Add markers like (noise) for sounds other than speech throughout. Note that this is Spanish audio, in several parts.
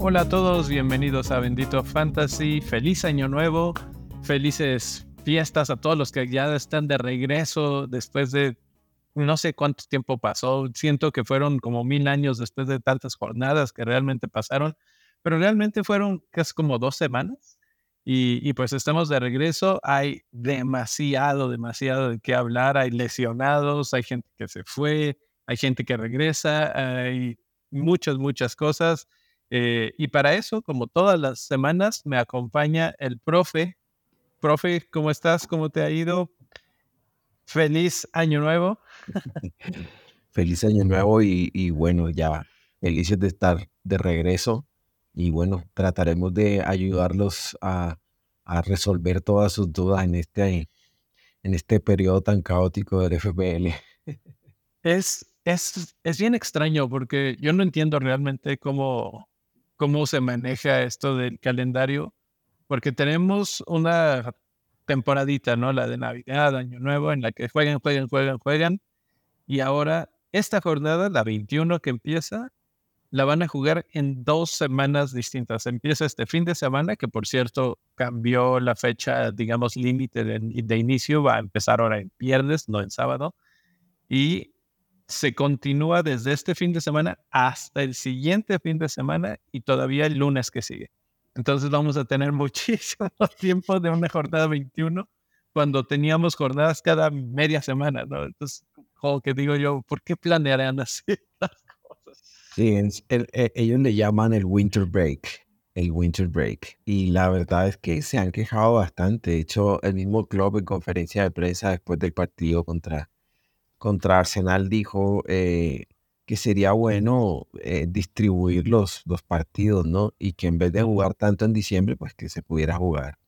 Hola a todos, bienvenidos a Bendito Fantasy. Feliz año nuevo, felices fiestas a todos los que ya están de regreso después de no sé cuánto tiempo pasó. Siento que fueron como mil años después de tantas jornadas que realmente pasaron, pero realmente fueron casi como dos semanas. Y, y pues estamos de regreso. Hay demasiado, demasiado de qué hablar. Hay lesionados, hay gente que se fue, hay gente que regresa, hay muchas, muchas cosas. Eh, y para eso, como todas las semanas, me acompaña el profe. Profe, ¿cómo estás? ¿Cómo te ha ido? Feliz año nuevo. (laughs) Feliz año nuevo y, y bueno, ya felices de estar de regreso. Y bueno, trataremos de ayudarlos a, a resolver todas sus dudas en este, en este periodo tan caótico del FPL. (laughs) Es, es, es bien extraño porque yo no entiendo realmente cómo, cómo se maneja esto del calendario, porque tenemos una temporadita, ¿no? La de Navidad, Año Nuevo, en la que juegan, juegan, juegan, juegan. Y ahora, esta jornada, la 21 que empieza, la van a jugar en dos semanas distintas. Empieza este fin de semana, que por cierto cambió la fecha, digamos, límite de, de, inicio, va a empezar ahora en viernes, no en sábado. Y se continúa desde este fin de semana hasta el siguiente fin de semana y todavía el lunes que sigue. Entonces vamos a tener (laughs) muchísimo tiempo de una jornada 21 cuando teníamos jornadas cada media semana, ¿no? Entonces, como que digo yo, ¿por qué planearán así (laughs) las cosas? Sí, el, el, ellos le llaman el winter break, el winter break. Y la verdad es que se han quejado bastante. De hecho, el mismo club en conferencia de prensa después del partido contra, contra Arsenal dijo eh, que sería bueno eh, distribuir los, los, partidos, ¿no? Y que en vez de jugar tanto en diciembre, pues que se pudiera jugar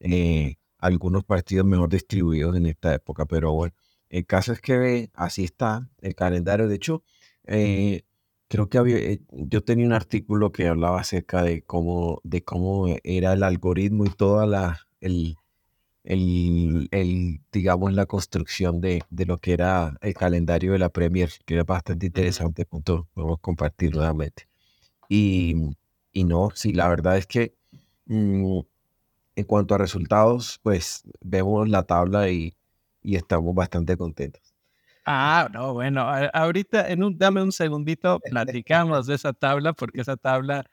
eh, algunos partidos mejor distribuidos en esta época. Pero bueno, el caso es que así está el calendario. De hecho, creo que había, yo tenía un artículo que hablaba acerca de cómo, de cómo era el algoritmo y toda la, el, el, el, digamos, la construcción de, de, lo que era el calendario de la Premier, que era bastante interesante, punto, podemos compartir nuevamente. Y, y no, sí, la verdad es que mmm, en cuanto a resultados, pues vemos la tabla y, y estamos bastante contentos. Ah, no, bueno, ahorita en un, dame un segundito, (laughs) platicamos de esa tabla, porque esa tabla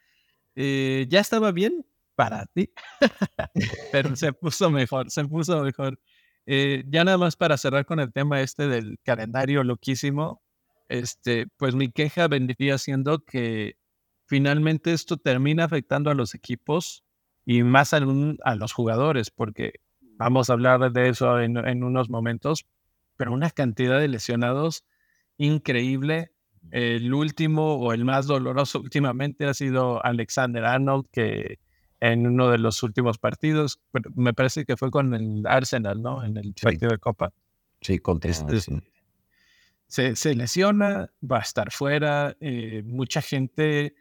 eh, ya estaba bien, para ti, (laughs) pero se puso mejor, se puso mejor. Eh, ya nada más para cerrar con el tema este del calendario loquísimo, este, pues mi queja vendría siendo que finalmente esto termina afectando a los equipos y más a, a los jugadores, porque vamos a hablar de eso en, en, unos momentos, pero una cantidad de lesionados increíble. El último o el más doloroso (laughs) últimamente ha sido Alexander Arnold, que en uno de los últimos partidos. Me parece que fue con el Arsenal, ¿no? En el partido de Copa. Sí, contra este, sí. Se, se, lesiona, va a estar fuera. Eh, mucha gente,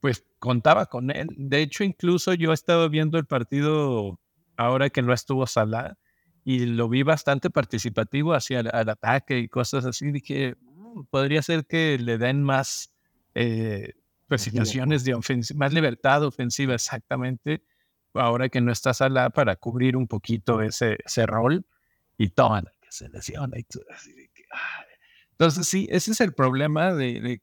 pues, contaba con él. De hecho, incluso yo he estado viendo el partido ahora que no estuvo Salah y lo vi bastante participativo hacia el al ataque y cosas así. Dije, mmm, podría ser que le den más. Eh, pues, situaciones de ofensiva, más libertad ofensiva exactamente, ahora que no está Salah para cubrir un poquito ese, ese rol y toma que se lesiona y todo así de que, Entonces sí, ese es el problema de, de,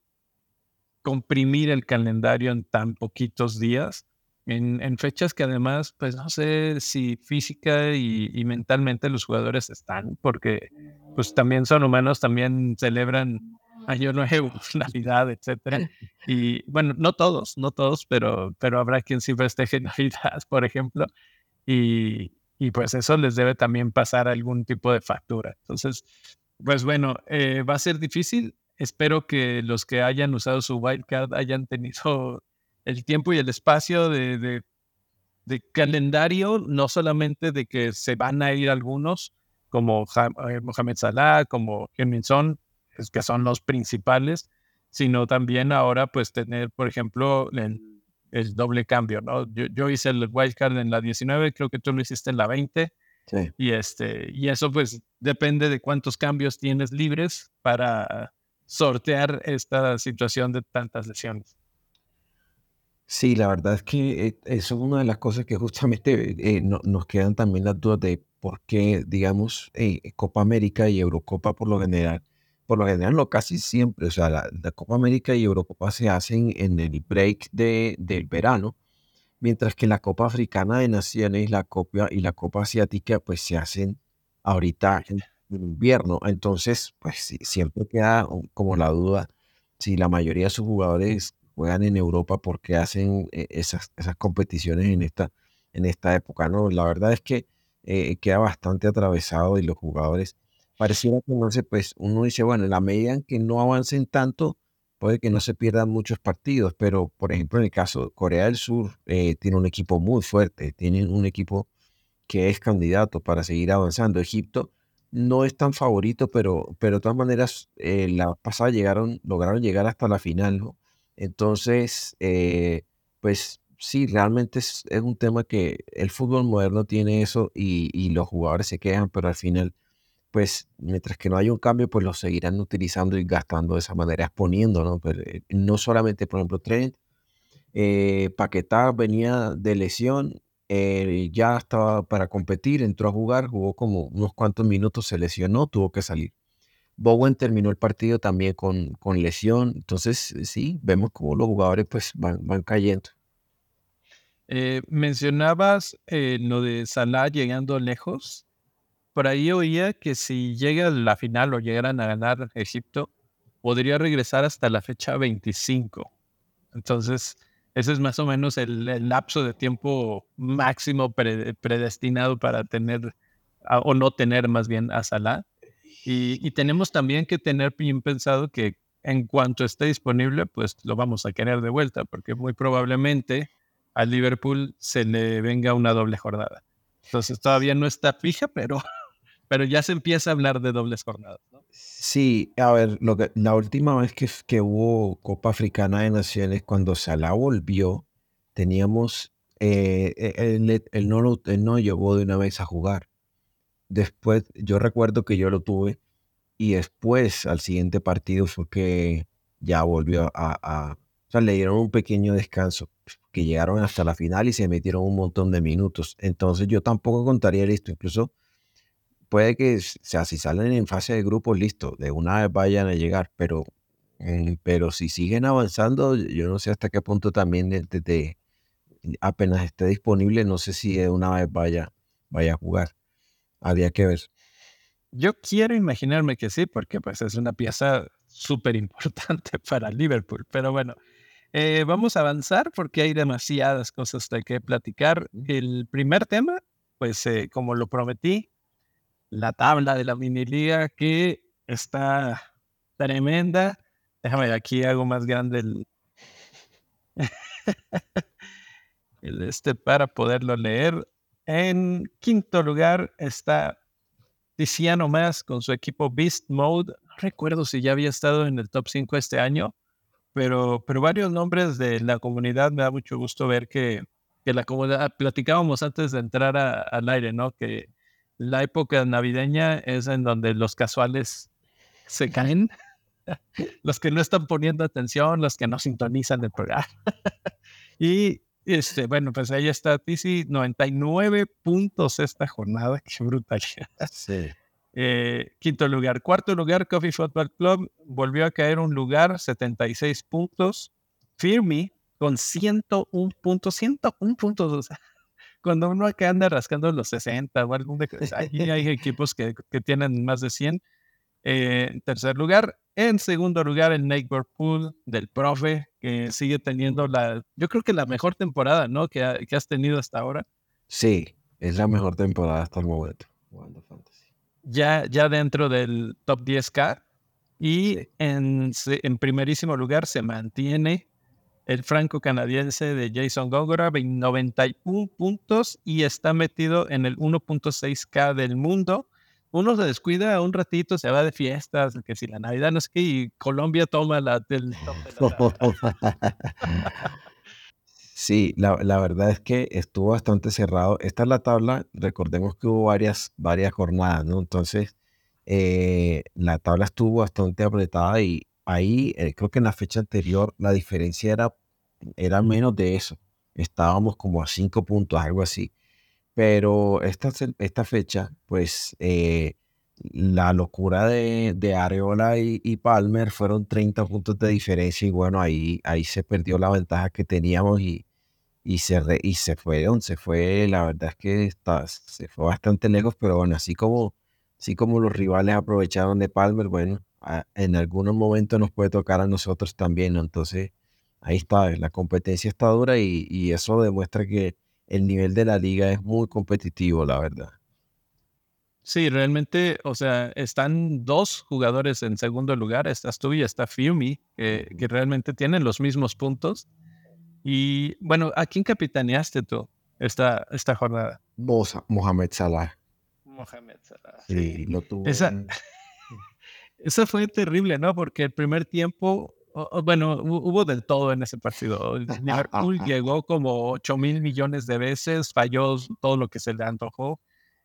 comprimir el calendario en tan poquitos días, en, en, fechas que además, pues no sé si física y, y mentalmente los jugadores están, porque pues también son humanos, también celebran año nuevo, (laughs) Navidad, etcétera. Y bueno, no todos, no todos, pero, pero habrá quien sí festeje (laughs) Navidad, por ejemplo. Y, y pues eso les debe también pasar algún tipo de factura. Entonces, pues bueno, eh, va a ser difícil. Espero que los que hayan usado su wildcard hayan tenido (laughs) el tiempo y el espacio de, de, de calendario, no solamente de que se van a ir algunos, como eh, Mohamed Salah, como Heung-Min Son, que son los principales, sino también ahora pues tener, por ejemplo, el, el doble cambio, ¿no? Yo, yo, hice el wildcard en la 19, creo que tú lo hiciste en la 20. Sí. Y, este, y eso pues depende de cuántos cambios tienes libres para sortear esta situación de tantas lesiones. Sí, la verdad es que eh, eso es una de las cosas que justamente eh, no- nos quedan también las dudas de por qué, digamos, eh, Copa América y Eurocopa por lo general, por lo general no casi siempre, o sea, la, Copa América y Eurocopa se hacen en el break de, del verano, mientras que la Copa Africana de Naciones, la Copa y la Copa Asiática, pues se hacen ahorita en, invierno. Entonces, pues siempre queda como la duda si la mayoría de sus jugadores juegan en Europa porque hacen eh, esas, esas competiciones en esta, en esta época, ¿no? La verdad es que eh, queda bastante atravesado y los jugadores pareciera que no se, pues uno dice, bueno, en la medida en que no avancen tanto, puede que no se pierdan muchos partidos, pero por ejemplo en el caso de Corea del Sur, eh, tiene un equipo muy fuerte, tienen un equipo que es candidato para seguir avanzando. Egipto no es tan favorito, pero, pero de todas maneras, eh, la pasada llegaron, lograron llegar hasta la final. Entonces, eh, pues sí, realmente es, es un tema que el fútbol moderno tiene eso y, y los jugadores se quejan, pero al final, pues mientras que no haya un cambio, pues lo seguirán utilizando y gastando de esa manera, exponiendo, ¿no? Pero, eh, no solamente, por ejemplo, Trent, eh, Paquetá venía de lesión, eh, ya estaba para competir, entró a jugar, jugó como unos cuantos minutos, se lesionó, tuvo que salir. Bowen terminó el partido también con, con lesión, entonces eh, sí, vemos como los jugadores pues van, van cayendo. Mencionabas lo de Salah llegando lejos. Por ahí oía que si llega a la final o llegaran a ganar Egipto, podría regresar hasta la fecha 25. Entonces, ese es más o menos el, el lapso de tiempo máximo pre- predestinado para tener a- o no tener más bien a Salah. Y, y tenemos también que tener bien pensado que en cuanto esté disponible, pues lo vamos a querer de vuelta, porque muy probablemente al Liverpool se le venga una doble jornada. Entonces todavía no está fija, pero, pero ya se empieza a hablar de dobles jornadas. Sí, a ver, lo que, la última vez que, que hubo Copa Africana de Naciones, cuando Salah volvió, teníamos, eh, eh, él, él no lo, no llegó de una vez a jugar. Después, yo recuerdo que yo lo tuve y después al siguiente partido fue que ya volvió a, a- o sea, le dieron un pequeño descanso, que llegaron hasta la final y se metieron un montón de minutos. Entonces yo tampoco contaría listo, incluso puede que, o sea, si salen en fase de grupos, listo, de una vez vayan a llegar, pero, mm, pero si siguen avanzando, yo no sé hasta qué punto también de- de- de- apenas esté disponible, no sé si de una vez vaya, vaya a jugar. Habría que ver. Yo quiero imaginarme que sí, porque pues es una pieza súper importante (laughs) para Liverpool. Pero bueno, eh, vamos a avanzar porque hay demasiadas cosas de que platicar. El primer tema, pues eh, como lo prometí, la tabla de la mini liga que está tremenda. Déjame aquí hago más grande el, (laughs) el este para poderlo leer. En quinto lugar está Tiziano Más con su equipo Beast Mode. Recuerdo si ya había estado en el top 5 este año, pero, pero varios nombres de la comunidad me da mucho gusto ver que, que la comunidad, platicábamos antes de entrar al aire, ¿no? Que la época navideña es en donde los casuales se caen, (laughs) los que no están poniendo atención, los que no sintonizan el programa. (laughs) y este, bueno, pues ahí está Tizi, 99 puntos esta jornada, qué brutalidad. Sí. (laughs) Eh, quinto lugar. Cuarto lugar, Coffee Football Club. Volvió a caer un lugar, 76 puntos. Firmi con 101 puntos. 101 puntos. O sea, cuando uno acá anda rascando los 60 o algún de... Ahí hay equipos que, que tienen más de 100. Eh, en tercer lugar. En segundo lugar, el Neighborhood del profe, que sigue teniendo la, yo creo que la mejor temporada, ¿no? Que, ha- que has tenido hasta ahora. Sí, es la mejor temporada hasta el momento. ya, ya dentro del top 10K. Y Sí. en, en primerísimo lugar se mantiene el franco-canadiense de Jason Góngora, 91 puntos y está metido en el 1.6K del mundo. Uno se descuida un ratito, se va de fiestas, que si la Navidad no es que, y Colombia toma la del top de la. (laughs) Sí, la, la verdad es que estuvo bastante cerrado. Esta es la tabla, recordemos que hubo varias, varias jornadas, ¿no? Entonces, eh, la tabla estuvo bastante apretada y ahí, eh, creo que en la fecha anterior, la diferencia era era menos de eso. Estábamos como a cinco puntos, algo así. Pero esta, esta fecha, pues eh, la locura de, de Areola y, Palmer fueron 30 puntos de diferencia y bueno, ahí, ahí se perdió la ventaja que teníamos y, y, se, y se fueron, se fue, la verdad es que está, se fue bastante lejos, pero bueno, así como, así como los rivales aprovecharon de Palmer, bueno, en algunos momentos nos puede tocar a nosotros también, Entonces, ahí está, la competencia está dura y, y eso demuestra que el nivel de la liga es muy competitivo, la verdad. Sí, realmente, o sea, están dos jugadores en segundo lugar, estás tú y está Fiumi, que, que realmente tienen los mismos puntos. Y bueno, ¿a quién capitaneaste tú esta, esta jornada? Mohamed Salah. Mohamed Salah. Sí, lo tuve. Esa, (laughs) esa fue terrible, ¿no? Porque el primer tiempo, bueno, hubo del todo en ese partido. (laughs) Liverpool llegó como 8 mil millones de veces, falló todo lo que se le antojó.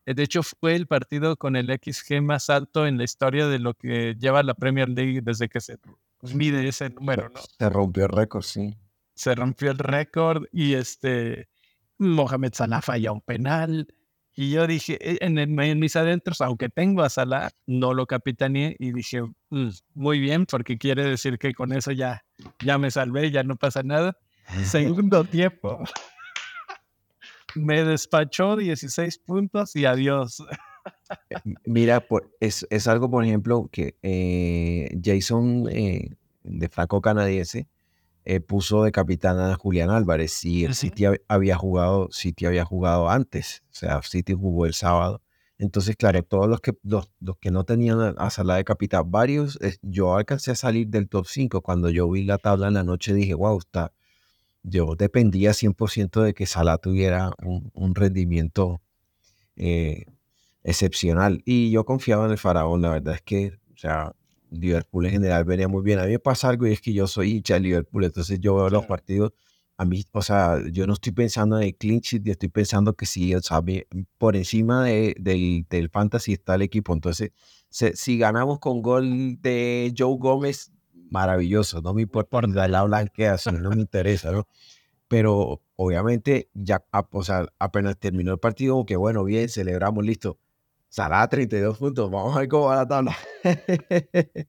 Eh, de hecho, fue el partido con el XG más alto en la historia de lo que lleva la Premier League desde que se mide ese número, ¿no? Se rompió el récord, sí se rompió el récord y este Mohamed Salah falla un penal. Y yo dije, e, en, mis adentros, aunque tengo a Salah, no lo capitaneé y dije, mm, muy bien, porque quiere decir que con eso ya, ya me salvé, ya no pasa nada. (laughs) Segundo tiempo. me despachó 16 puntos y adiós. Mira, es, es, algo, por ejemplo, que eh, Jason eh, de Franco Canadiense eh, puso de capitán a Julián Álvarez y el City había jugado, City había jugado antes, o sea, City jugó el sábado. Entonces, claro, todos los que, los, que no tenían a Salah de capitán, varios, yo alcancé a salir del top 5. Cuando yo vi la tabla en la noche dije, wow, está, yo dependía 100% de que Salah tuviera un, rendimiento eh, excepcional. Y yo confiaba en el faraón, la verdad es que, o sea, Liverpool en general venía muy bien. A mí me pasa algo y es que yo soy hincha de Liverpool, entonces yo veo los partidos, a mí, o sea, yo no estoy pensando en el clinch, estoy pensando que sí, o sea, por encima de, del, del, fantasy está el equipo. Entonces, si ganamos con gol de Joe Gómez, maravilloso, no me importa la blanquea, no me interesa, ¿no? Pero obviamente, ya, o sea, apenas terminó el partido, que bueno, bien, celebramos, listo Salah 32 puntos. Vamos a ver cómo va la tabla. (laughs)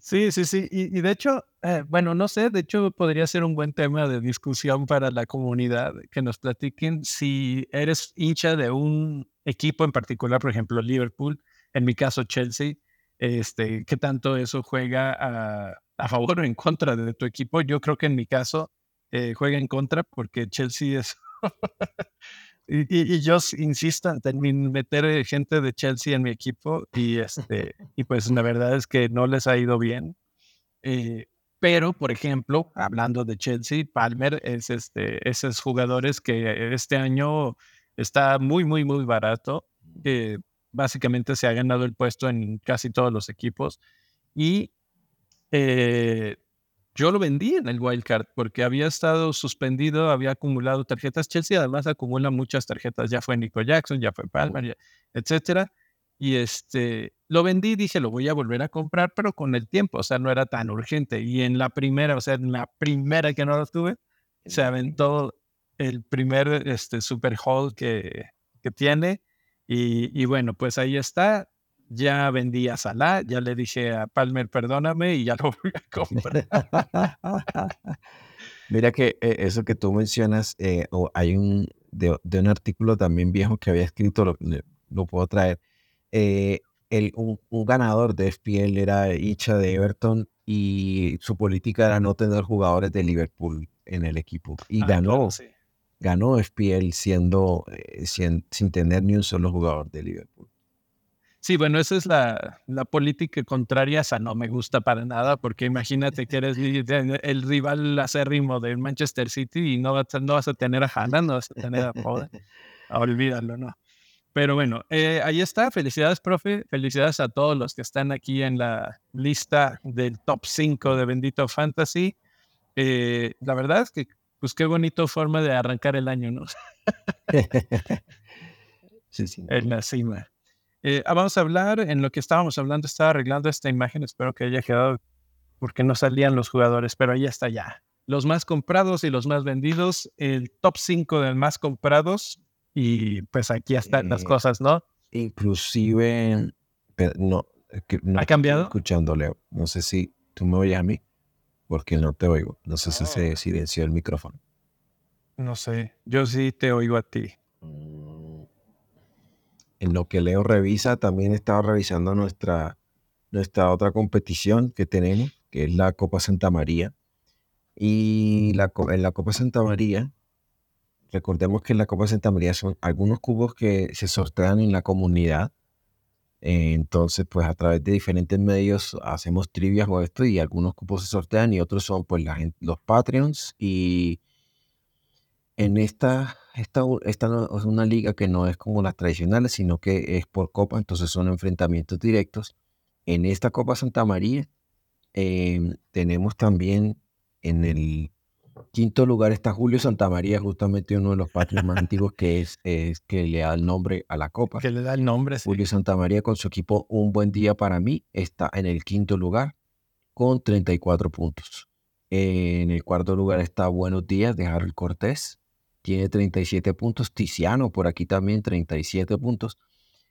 Sí, sí, sí. Y, de hecho, eh, bueno, no sé, de hecho podría ser un buen tema de discusión para la comunidad que nos platiquen si eres hincha de un equipo en particular, por ejemplo, Liverpool, en mi caso Chelsea, este, qué tanto eso juega a, favor o en contra de tu equipo. Yo creo que en mi caso eh, juega en contra porque Chelsea es (laughs) y, yo insisto en meter eh, gente de Chelsea en mi equipo y, este, (laughs) y pues la verdad es que no les ha ido bien. Eh, pero, por ejemplo, hablando de Chelsea, Palmer es este, esos jugadores que este año está muy, muy, muy barato. básicamente se ha ganado el puesto en casi todos los equipos. Y eh, yo lo vendí en el wildcard porque había estado suspendido, había acumulado tarjetas. Chelsea además acumula muchas tarjetas. Ya fue Nico Jackson, ya fue Palmer, etcétera. Y este, lo vendí, dije, lo voy a volver a comprar, pero con el tiempo, o sea, no era tan urgente. Y en la primera, o sea, en la primera que no lo tuve, se aventó el primer este, super haul que, que tiene. Y, y bueno, pues ahí está ya vendí a Salah, ya le dije a Palmer, perdóname, y ya lo voy a comprar. (laughs) Mira que eh, eso que tú mencionas, eh, o hay un, de, un artículo también viejo que había escrito, lo, lo puedo traer. Eh, el, un, ganador de FPL era hincha de Everton y su política era no tener jugadores de Liverpool en el equipo. Y ah, ganó, ganó FPL siendo, sin, sin tener ni un solo jugador de Liverpool. Sí, bueno, esa es la, la, política contraria, esa no me gusta para nada, porque imagínate que eres el rival acérrimo del Manchester City y no vas, no vas a tener a Haaland, no vas a tener a Foden. Olvídalo, ¿no? Pero bueno, eh, ahí está. Felicidades, profe. Felicidades a todos los que están aquí en la lista del top 5 de Bendito Fantasy. Eh, la verdad es que, pues qué bonito forma de arrancar el año, ¿no? (laughs) sí, sí. (laughs) En la cima. Eh, ah, vamos a hablar, en lo que estábamos hablando, estaba arreglando esta imagen, espero que haya quedado porque no salían los jugadores, pero ahí está ya. los más comprados y los más vendidos, el top 5 de más comprados y pues aquí están las Eh, cosas, ¿no? Inclusive, no, no ¿Ha estoy cambiado? escuchando, Leo. No sé si tú me oyes a mí, porque no te oigo. No sé si Oh. se silenció el micrófono. No sé, yo sí te oigo a ti. En lo que Leo revisa, también estaba revisando nuestra, nuestra otra competición que tenemos, que es la Copa Santa María. Y la, en la Copa Santa María, recordemos que en la Copa Santa María son algunos cubos que se sortean en la comunidad. Entonces, pues a través de diferentes medios hacemos trivias o esto y algunos cupos se sortean y otros son pues la gen- los Patreons y en esta, esta, esta no- es una liga que no es como las tradicionales, sino que es por copa, entonces son enfrentamientos directos. En esta Copa Santa María em, tenemos también en el quinto lugar está Julio Santamaría, justamente uno de los patrios más antiguos que es, es que le da el nombre a la copa. Que le da el nombre, sí. Julio Santamaría con su equipo Un Buen Día para mí está en el quinto lugar con 34 puntos. En el cuarto lugar está Buenos Días de Harold Cortés, tiene 37 puntos. Tiziano por aquí también 37 puntos.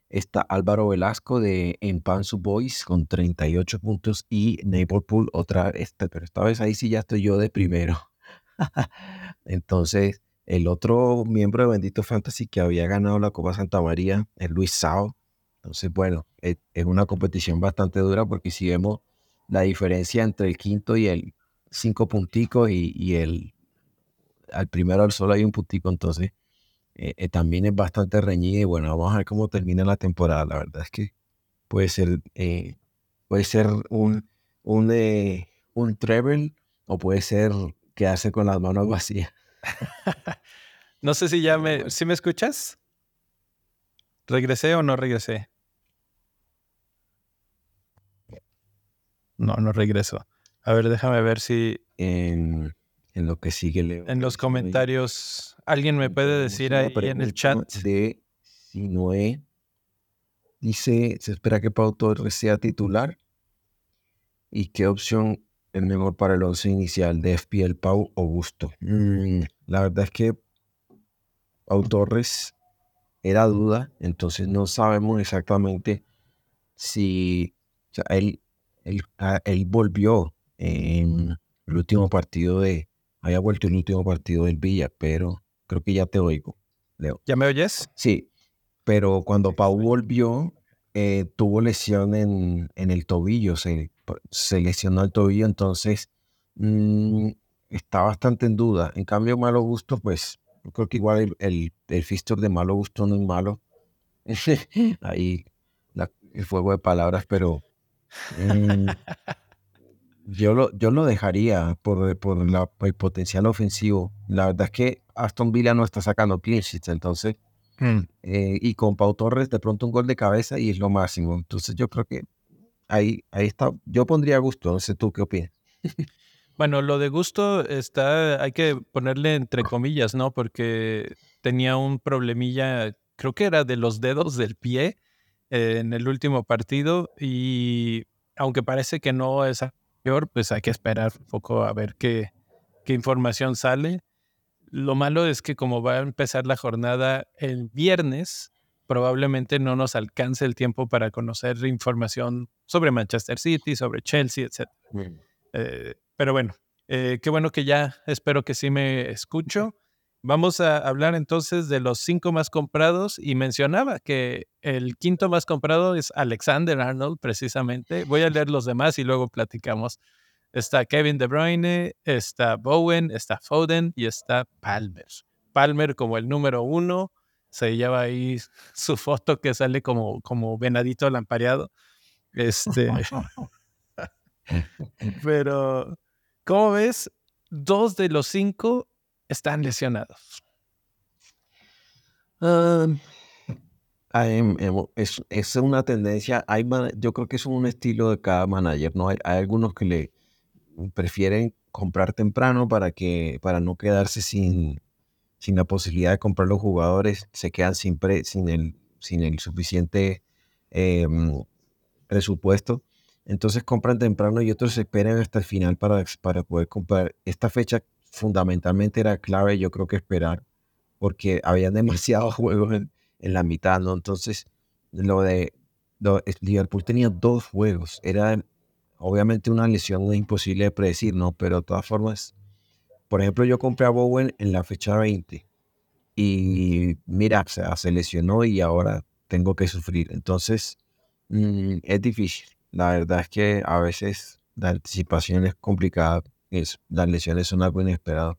Está Álvaro Velasco de Empansu Boys con 38 puntos y Pool otra vez, pero esta vez ahí sí ya estoy yo de primero. (laughs) Entonces, el otro miembro de Bendito Fantasy que había ganado la Copa Santa María es Luis Sao. Entonces, bueno, es, es una competición bastante dura porque si vemos la diferencia entre el quinto y el cinco punticos y el al primero al solo hay un puntico, entonces eh, eh, también es bastante reñida y bueno, vamos a ver cómo termina la temporada. La verdad es que puede ser, eh, puede ser un, un, un treble o puede ser quedarse con las manos vacías. (laughs) No sé si ya me, ¿sí me escuchas? ¿Regresé o no regresé? No, no regreso. A ver, déjame ver si En, en lo que sigue, Leo. en los comentarios alguien me puede decir ahí en el chat. De Sinoé. Dice, se espera que Pau Torres sea titular. ¿Y qué opción es mejor para el once inicial de FPL Pau o Gusto? Mm, la verdad es que Pau Torres era duda, entonces no sabemos exactamente si o sea, él, él, ah, él volvió en el último partido de, había vuelto el último partido del Villa, pero creo que ya te oigo, Leo. ¿Ya me oyes? Sí, pero cuando Pau volvió, eh, tuvo lesión en, en el tobillo, se, se lesionó el tobillo, entonces mm, está bastante en duda. En cambio, Malo Gusto, pues creo que igual el, el, el fixture de Malo Gusto no es malo. (laughs) Ahí la- el fuego de palabras, pero mm, (laughs) yo, lo, yo lo dejaría por, por la- por el potencial ofensivo. La verdad es que Aston Villa no está sacando clean sheets, entonces Mm. eh, y con Pau Torres de pronto un gol de cabeza y es lo máximo. Entonces yo creo que ahí, ahí está. Yo pondría gusto, no sé tú qué opinas. (laughs) Bueno, lo de gusto está, hay que ponerle entre comillas, ¿no? Porque tenía un problemilla, creo que era de los dedos del pie eh, en el último partido y aunque parece que no es peor, pues hay que esperar un poco a ver qué, qué información sale. Lo malo es que como va a empezar la jornada el viernes, probablemente no nos alcance el tiempo para conocer información sobre Manchester City, sobre Chelsea, etc. Eh, pero bueno, eh, qué bueno que ya espero que sí me escucho. Vamos a hablar entonces de los cinco más comprados y mencionaba que el quinto más comprado es Alexander Arnold, precisamente. Voy a leer los demás y luego platicamos. Está Kevin De Bruyne, está Bowen, está Foden y está Palmer. Palmer como el número uno, se lleva ahí (laughs) su foto que sale como, como venadito lampareado. Este, (laughs) (laughs) pero, ¿cómo ves? Dos de los cinco están lesionados. Em, es, es una tendencia, hay yo creo que es un estilo de cada manager, ¿no? Hay, hay algunos que le prefieren comprar temprano para que para no quedarse sin, sin la posibilidad de comprar los jugadores, se quedan sin, pre- sin, el, sin el suficiente em, presupuesto. Entonces compran temprano y otros esperan hasta el final para, para poder comprar. Esta fecha fundamentalmente era clave, yo creo que esperar, porque había (laughs) demasiados juegos en, la mitad, ¿no? Entonces, lo de Liverpool tenía dos juegos, era obviamente una lesión imposible de predecir, ¿no? Pero de todas formas, por ejemplo, yo compré a Bowen en la fecha 20 y mira, se lesionó y ahora tengo que sufrir. Entonces, mm, es difícil. La verdad es que a veces la anticipación es complicada. Es, las lesiones son algo inesperado.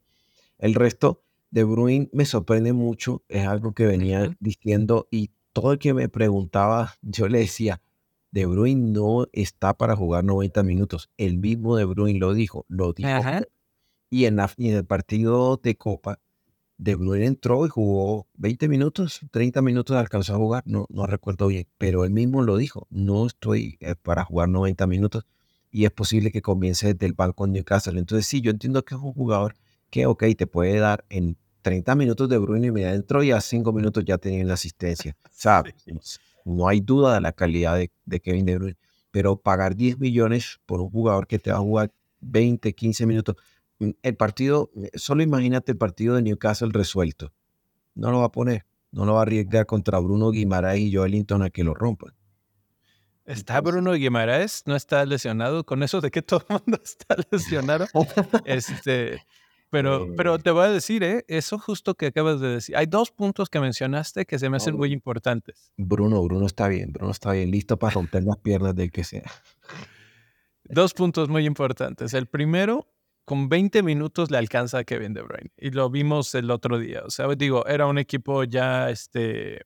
El resto de Bruin me sorprende mucho. Es algo que venía diciendo y todo el que me preguntaba, yo le decía, De Bruyne no está para jugar 90 minutos. El mismo De Bruyne lo dijo, lo dijo. Y en, y en el partido de Copa, de Bruyne entró y jugó 20 minutos, 30 minutos alcanzó a jugar, no, no recuerdo bien, pero él mismo lo dijo, no estoy eh, para jugar 90 minutos y es posible que comience desde el banco en Newcastle. Entonces sí, yo entiendo que es un jugador que, ok, te puede dar en 30 minutos de Bruyne y me entró y a 5 minutos ya tenía la asistencia. (laughs) ¿Sabes? No hay duda de la calidad de, de Kevin De Bruyne, pero pagar 10 millones por un jugador que te va a jugar 20, 15 minutos, Mm, el partido, eh, solo imagínate el partido de Newcastle resuelto. No lo va a poner, no lo va a arriesgar contra Bruno Guimaraes y Joelinton a que lo rompan. ¿Está Bruno Guimaraes? ¿No está lesionado? Con eso de que todo el mundo (laughs) está lesionado. este, pero, pero eh. te voy a decir, ¿eh? eso justo que acabas de decir. Hay dos puntos que mencionaste que se me hacen muy importantes. Bruno, Bruno está bien, Bruno está bien, listo para romper las piernas del que sea. Dos puntos muy importantes. El primero con 20 minutos le alcanza a Kevin De Bruyne. Y lo vimos el otro día. O sea, digo, era un equipo ya, este,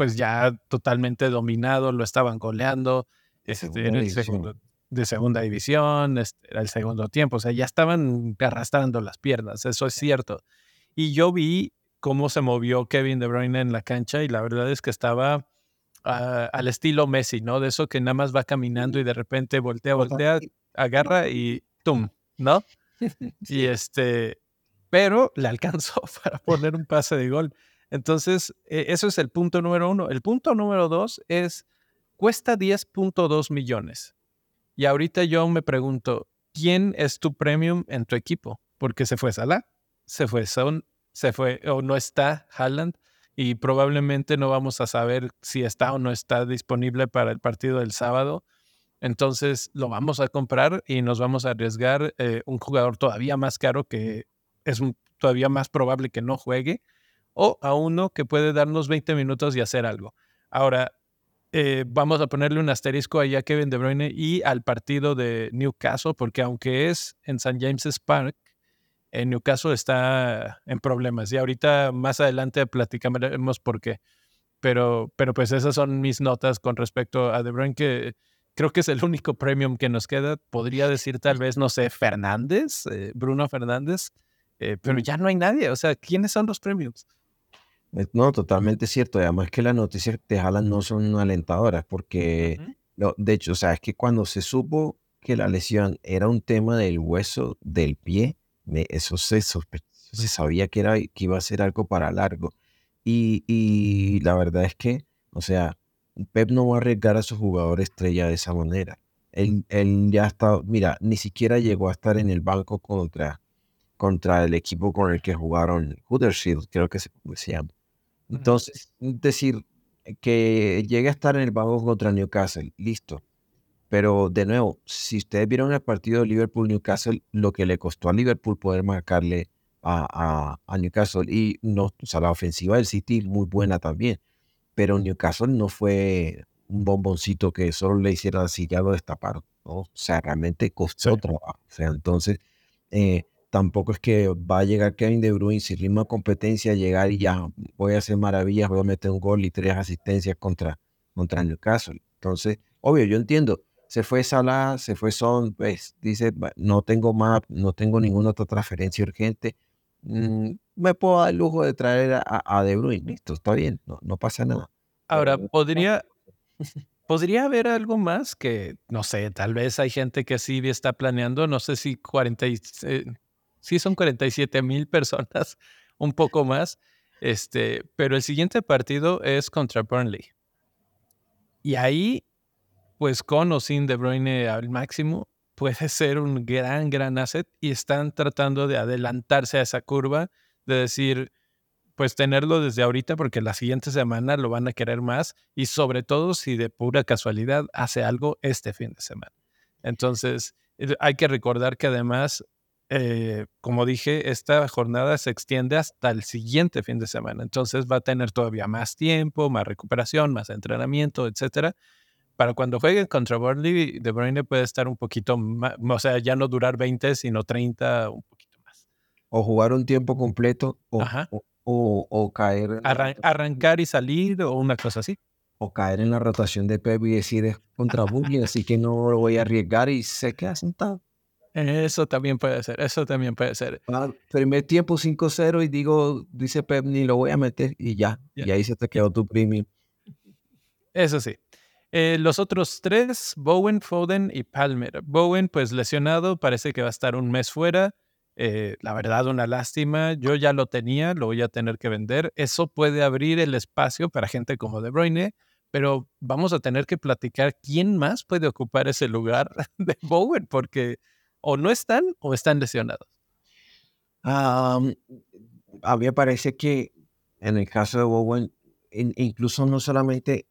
pues ya totalmente dominado, lo estaban goleando. Este, el segundo, de segunda división, este, era el segundo tiempo. O sea, ya estaban arrastrando las piernas, eso es cierto. Y yo vi cómo se movió Kevin De Bruyne en la cancha y la verdad es que estaba ah, al estilo Messi, ¿no? De eso que nada más va caminando y de repente voltea, voltea, agarra y ¡tum! ¿No? (laughs) y este, pero le alcanzó (laughs) para poner un pase de gol. Entonces, e, eso es el punto número uno. El punto número dos es, cuesta 10.2 millones. Y ahorita yo me pregunto, ¿quién es tu premium en tu equipo? Porque se fue Salah, se fue Son, se fue o no está Haaland y probablemente no vamos a saber si está o no está disponible para el partido del sábado. Entonces lo vamos a comprar y nos vamos a arriesgar eh, un jugador todavía más caro que es todavía más probable que no juegue o a uno que puede darnos 20 minutos y hacer algo. Ahora, eh, vamos a ponerle un asterisco ahí a Kevin De Bruyne y al partido de Newcastle, porque aunque es en St. James's Park, en Newcastle está en problemas. Y ahorita más adelante platicaremos por qué. Pero, pero pues esas son mis notas con respecto a De Bruyne que creo que es el único premium que nos queda. Podría decir tal vez, no sé, Fernández, eh, Bruno Fernández, eh, pero ya no hay nadie. O sea, ¿quiénes son los premiums? No, totalmente cierto. Además que las noticias de Haaland no son alentadoras porque, de hecho, o sea, es que cuando se supo que la lesión era un tema del hueso del pie, eso se, se sabía que, era, que iba a ser algo para largo. Y, y la verdad es que, o sea, Pep no va a arriesgar a su jugador estrella de esa manera. Él, ya está, mira, ni siquiera llegó a estar en el banco contra, contra el equipo con el que jugaron Huddersfield, creo que se, llama. Entonces, decir que llegue a estar en el banco contra Newcastle, listo. Pero de nuevo, si ustedes vieron el partido de Liverpool-Newcastle, lo que le costó a Liverpool poder marcarle a, a, Newcastle y no, o sea, la ofensiva del City muy buena también pero Newcastle no fue un bomboncito que solo le hiciera así, ya lo destaparon. O sea, realmente costó trabajo. O sea, entonces, eh, tampoco es que va a llegar Kevin De Bruyne sin misma competencia, llegar y ya voy a hacer maravillas, voy a meter un gol y tres asistencias contra, contra Newcastle. Entonces, obvio, yo entiendo. Se fue Salah, se fue Son, pues dice, no tengo más, no tengo ninguna otra transferencia urgente. Mm, me puedo dar el lujo de traer a, De Bruyne. Listo, está bien, no, no pasa nada. Ahora, podría, (laughs) podría haber algo más que, no sé, tal vez hay gente que sí está planeando, no sé si 40, eh, sí son 47 mil personas, (laughs) un poco más, este, pero el siguiente partido es contra Burnley. Y ahí, pues con o sin De Bruyne al máximo, puede ser un gran, gran asset y están tratando de adelantarse a esa curva, de decir, pues tenerlo desde ahorita porque la siguiente semana lo van a querer más y sobre todo si de pura casualidad hace algo este fin de semana. Entonces, eh, hay que recordar que además, eh, como dije, esta jornada se extiende hasta el siguiente fin de semana. Entonces va a tener todavía más tiempo, más recuperación, más entrenamiento, etcétera. Para cuando juegue contra Burnley, De Bruyne puede estar un poquito más, o sea, ya no durar 20, sino 30, un poquito más. O jugar un tiempo completo o, o, caer. arrancar y salir o una cosa así. O caer en la rotación de Pep y decir es contra Burnley, así que no lo voy a arriesgar y se queda sentado. Eso también puede ser, eso también puede ser. Ah, primer tiempo 5-0 y digo, dice Pep, ni lo voy a meter y ya. Y ahí se te quedó tu premium. Eso sí. Eh, los otros tres, Bowen, Foden y Palmer. Bowen, pues lesionado, parece que va a estar un mes fuera. Eh, la verdad, una lástima. Yo ya lo tenía, lo voy a tener que vender. Eso puede abrir el espacio para gente como De Bruyne, pero vamos a tener que platicar quién más puede ocupar ese lugar (laughs) de Bowen, porque o no están o están lesionados. a mí me parece que en el caso de Bowen, incluso no solamente,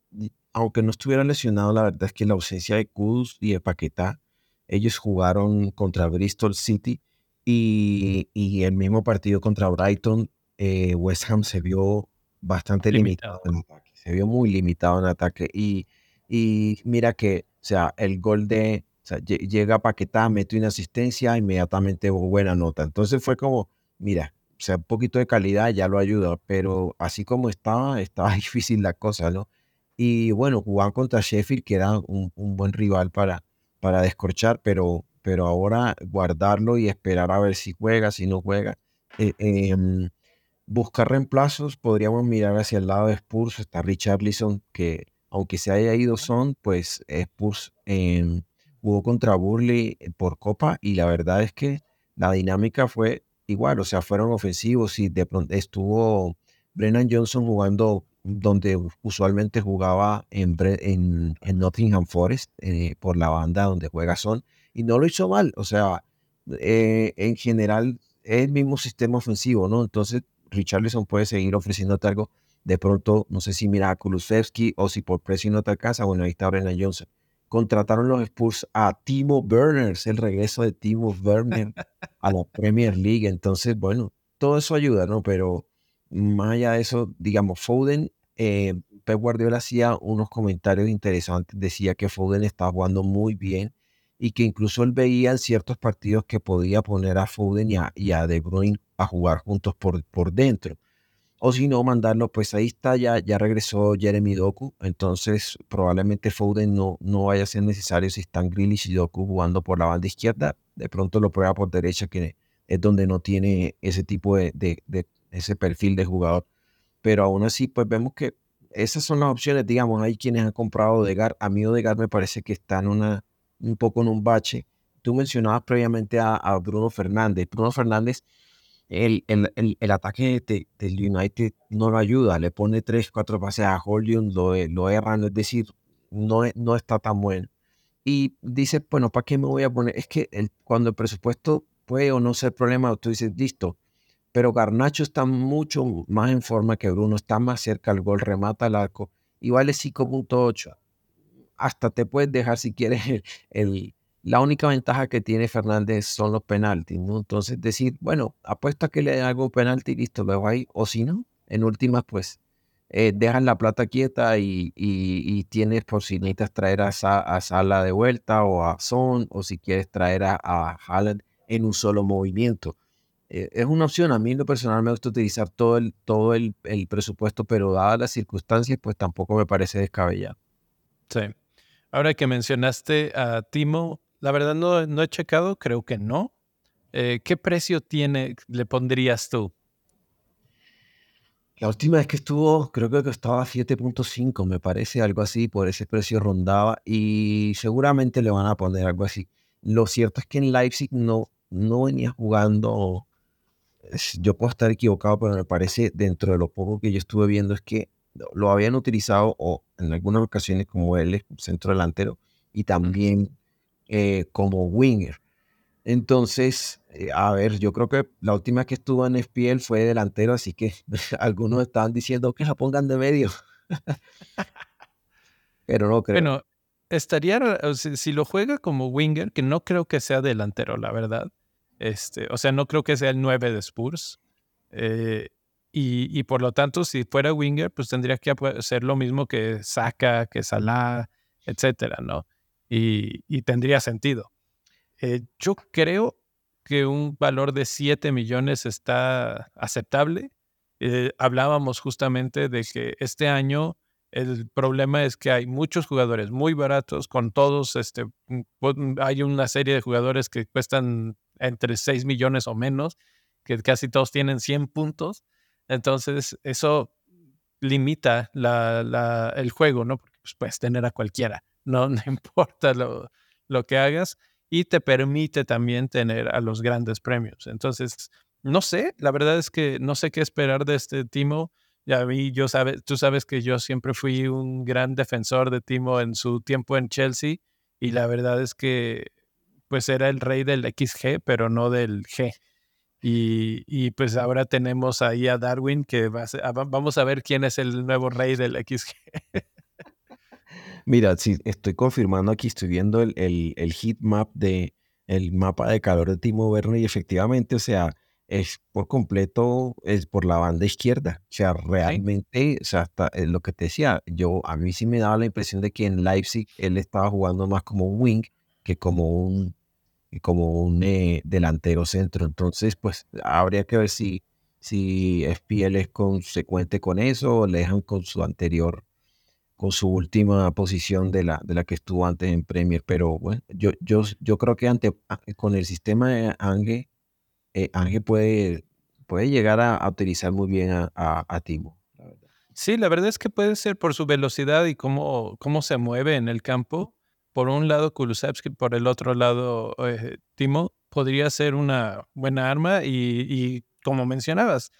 aunque no estuviera lesionado, la verdad es que la ausencia de Kudus y de Paquetá, ellos jugaron contra Bristol City y, el mismo partido contra Brighton, eh, West Ham se vio bastante limitado. en ataque. Se vio muy limitado en ataque. Y, y mira que, o sea, el gol de, sea, llega Paquetá, mete una asistencia, inmediatamente buena nota. Entonces fue como, mira, o sea, un poquito de calidad ya lo ayuda, pero así como estaba, estaba (laughs) difícil la cosa, ¿no? Y bueno, jugaban contra Sheffield, que era un, un buen rival para, para descorchar, pero pero ahora guardarlo y esperar a ver si juega, si no juega. Eh, em, buscar reemplazos, podríamos mirar hacia el lado de Spurs, está Richarlison, que aunque se haya ido Son, pues Spurs em, jugó contra Burley eh, por Copa y la verdad es que la dinámica fue igual, o sea, fueron ofensivos y de pronto estuvo Brennan Johnson jugando donde usualmente jugaba en, en, Nottingham Forest, eh, por la banda donde juega Son, y no lo hizo mal. O sea, eh, en general es el mismo sistema ofensivo, ¿no? Entonces, Richarlison puede seguir ofreciéndote algo. De pronto, no sé si mira a Kulusevski o si por precio no te alcanza. Bueno, ahí está Brennan Johnson. Contrataron los Spurs a Timo Werner, el regreso de Timo Werner a la Premier League. Entonces, bueno, todo eso ayuda, ¿no? Pero más allá de eso, digamos, Foden, eh, Pep Guardiola hacía unos comentarios interesantes. Decía que Foden estaba jugando muy bien y que incluso él veía en ciertos partidos que podía poner a Foden y a, De Bruyne a jugar juntos por, por dentro. O si no, mandarlo, pues ahí está, ya, ya regresó Jeremy Doku, entonces probablemente Foden no, no vaya a ser necesario si están Grealish y Doku jugando por la banda izquierda, de pronto lo prueba por derecha, que es donde no tiene ese tipo de, de, ese perfil de jugador. Pero aún así, pues vemos que esas son las opciones, digamos, hay quienes han comprado Odegar, a mí Odegar me parece que está en una un poco en un bache. Tú mencionabas previamente a, Bruno Fernández. Bruno Fernández, el, el, el, ataque del United no lo ayuda. Le pone tres, cuatro pases a Hollywood, lo, lo erran, es decir, no, no está tan bueno. Y dice, bueno, ¿para qué me voy a poner? Es que el, cuando el presupuesto puede o no ser problema, tú dices, listo. Pero Garnacho está mucho más en forma que Bruno, está más cerca al gol, remata el arco y vale 5.8 hasta te puedes dejar si quieres (laughs) el, la única ventaja que tiene Fernández son los penaltis. Entonces decir, bueno, apuesto a que le hago penalti, listo, lo ahí, o si no, en últimas, pues eh, dejan la plata quieta y, y, tienes por si necesitas traer a, a, Sala de vuelta o a Son, o si quieres traer a, a Haaland en un solo movimiento. Eh, es una opción, a mí en lo personal me gusta utilizar todo el, todo el, el presupuesto, pero dadas las circunstancias, pues tampoco me parece descabellado. Sí. Ahora que mencionaste a Timo, la verdad no, no he checado, creo que no. Eh, ¿Qué precio tiene, le pondrías tú? La última vez que estuvo, creo que costaba 7.5, me parece, algo así, por ese precio rondaba y seguramente le van a poner algo así. Lo cierto es que en Leipzig no, no venía jugando, yo puedo estar equivocado, pero me parece dentro de lo poco que yo estuve viendo es que lo habían utilizado o en algunas ocasiones como él centro delantero y también eh, como winger. Entonces, eh, a ver, yo creo que la última que estuvo en FPL fue delantero, así que (laughs) algunos estaban diciendo que la pongan de medio. (laughs) Pero no creo. Bueno, estaría, si, lo juega como winger, que no creo que sea delantero, la verdad. Este, o sea, no creo que sea el 9 de Spurs. Eh, y, por lo tanto, si fuera winger, pues tendría que hacer lo mismo que Saka, que Salah, etcétera, ¿no? Y, tendría sentido. Eh, yo creo que un valor de 7 millones está aceptable. Eh, hablábamos justamente de que este año el problema es que hay muchos jugadores muy baratos, con todos, este, mm, mm, hay una serie de jugadores que cuestan entre 6 millones o menos, que casi todos tienen 100 puntos. Entonces, eso limita el juego, ¿no? Porque pues, puedes tener a cualquiera, (laughs) no, importa lo, lo que hagas, y te permite también tener a los grandes premios. Entonces, no sé, la verdad es que no sé qué esperar de este Timo. Ya mí, yo sabes, tú sabes que yo siempre fui un gran defensor de Timo en su tiempo en Chelsea y la verdad es que pues era el rey del XG, pero no del G. Y, pues ahora tenemos ahí a Darwin, que va a vamos a ver quién es el nuevo rey del XG. (laughs) Mira, sí, estoy confirmando aquí, estoy viendo el, el, el heat map de el mapa de calor de Timo Werner y efectivamente, o sea, es por completo, es por la banda izquierda. O sea, realmente, o sea, hasta eh, lo que te decía, yo, a mí sí me daba la impresión de que en Leipzig él estaba jugando más como un wing que como un como un eh, delantero centro. Entonces, pues habría que ver si, si FPL es consecuente con eso o le dejan con su anterior, con su última posición de la, de la que estuvo antes en Premier. Pero bueno, yo, yo, yo creo que ante, ah, con el sistema de Ange, eh, puede, puede llegar a, utilizar muy bien a, a, Timo. Sí, la verdad es que puede ser por su velocidad y cómo, cómo se mueve en el campo por un lado Kulusevski, por el otro lado eh, Timo, podría ser una buena arma y, como mencionabas,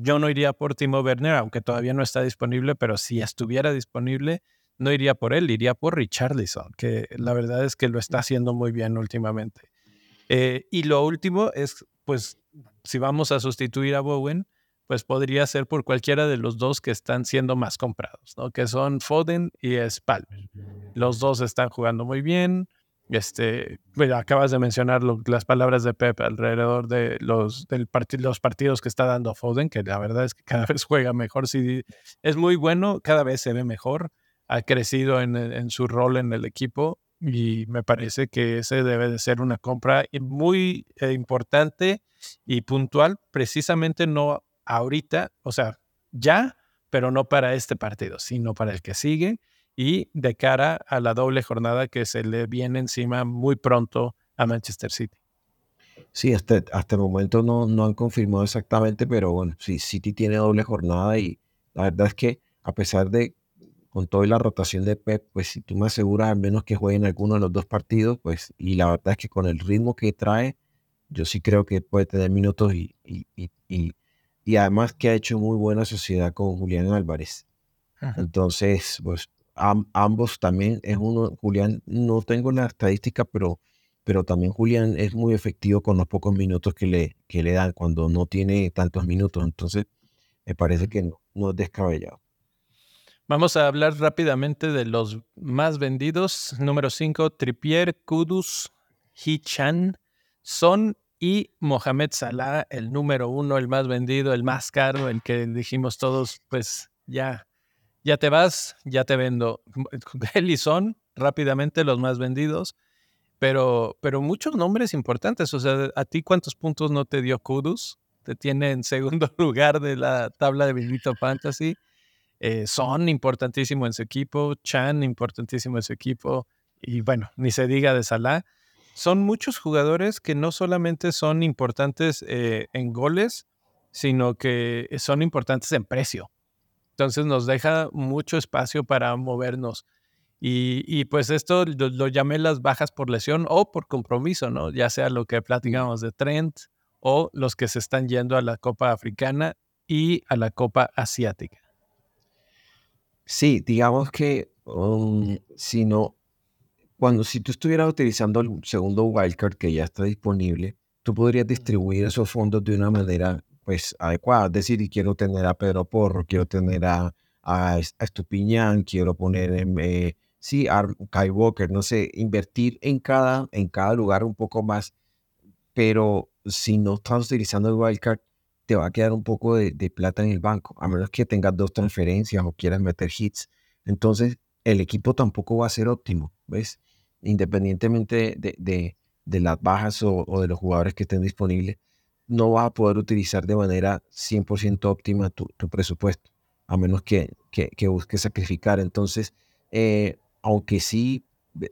yo no iría por Timo Werner, aunque todavía no está disponible, pero si estuviera disponible, no iría por él, iría por Richarlison, que la verdad es que lo está haciendo muy bien últimamente. Eh, y lo último es, pues, si vamos a sustituir a Bowen, pues podría ser por cualquiera de los dos que están siendo más comprados, ¿no? Que son Foden y Spalmer. Los dos están jugando muy bien. Este, bueno, acabas de mencionar las palabras de Pep alrededor de los, del los partidos que está dando Foden, que la verdad es que cada (laughs) vez juega mejor. Sí, es muy bueno, cada vez se ve mejor. Ha crecido en, en su rol en el equipo y me parece que ese debe de ser una compra muy eh, importante y puntual, precisamente no ahorita, o sea, ya, pero no para este partido, sino para el que sigue y de cara a la doble jornada que se le viene encima muy pronto a Manchester City. Sí, hasta, hasta el momento no, no han confirmado exactamente, pero bueno, sí, City tiene doble jornada y la verdad es que a pesar de con toda la rotación de Pep, pues si tú me aseguras al menos que jueguen alguno de los dos partidos, pues y la verdad es que con el ritmo que trae, yo sí creo que puede tener minutos y, y, y y además que ha hecho muy buena sociedad con Julián Álvarez. Entonces, pues ambos también es uno, Julián, no tengo la estadística, pero, pero también Julián es muy efectivo con los pocos minutos que le, que le dan cuando no tiene tantos minutos. Entonces, me parece que no, no es descabellado. Vamos a hablar rápidamente de los más vendidos. Número 5, Tripier, Kudus, Hichan, Son y Mohamed Salah, el número uno, el más vendido, el más caro, el que dijimos todos, pues ya, ya te vas, ya te vendo. (laughs) Él y son rápidamente los más vendidos, pero, pero muchos nombres importantes. O sea, ¿a ti cuántos puntos no te dio Kudus? Te tiene en segundo (laughs) lugar de la tabla de Benito Fantasy. Eh, son importantísimo en su equipo, Chan importantísimo en su equipo, y bueno, ni se diga de Salah son muchos jugadores que no solamente son importantes eh, en goles, sino que son importantes en precio. Entonces nos deja mucho espacio para movernos. Y, pues esto lo, llamé las bajas por lesión o por compromiso, ¿no? Ya sea lo que platicamos de Trent o los que se están yendo a la Copa Africana y a la Copa Asiática. Sí, digamos que um, si no, cuando si tú estuvieras utilizando el segundo wildcard que ya está disponible, tú podrías distribuir esos fondos de una manera pues adecuada. Es decir, quiero tener a Pedro Porro, quiero tener a, a, Estupiñán, quiero poner en, eh, sí, a Kai Walker, no sé, invertir en cada, en cada lugar un poco más. Pero si no estás utilizando el wildcard, te va a quedar un poco de, de plata en el banco, a menos que tengas dos transferencias o quieras meter hits. Entonces, el equipo tampoco va a ser óptimo, ¿ves? Independientemente de, de, las bajas o, de los jugadores que estén disponibles, no vas a poder utilizar de manera 100% óptima tu, presupuesto, a menos que, que, busques sacrificar. Entonces, eh, aunque sí,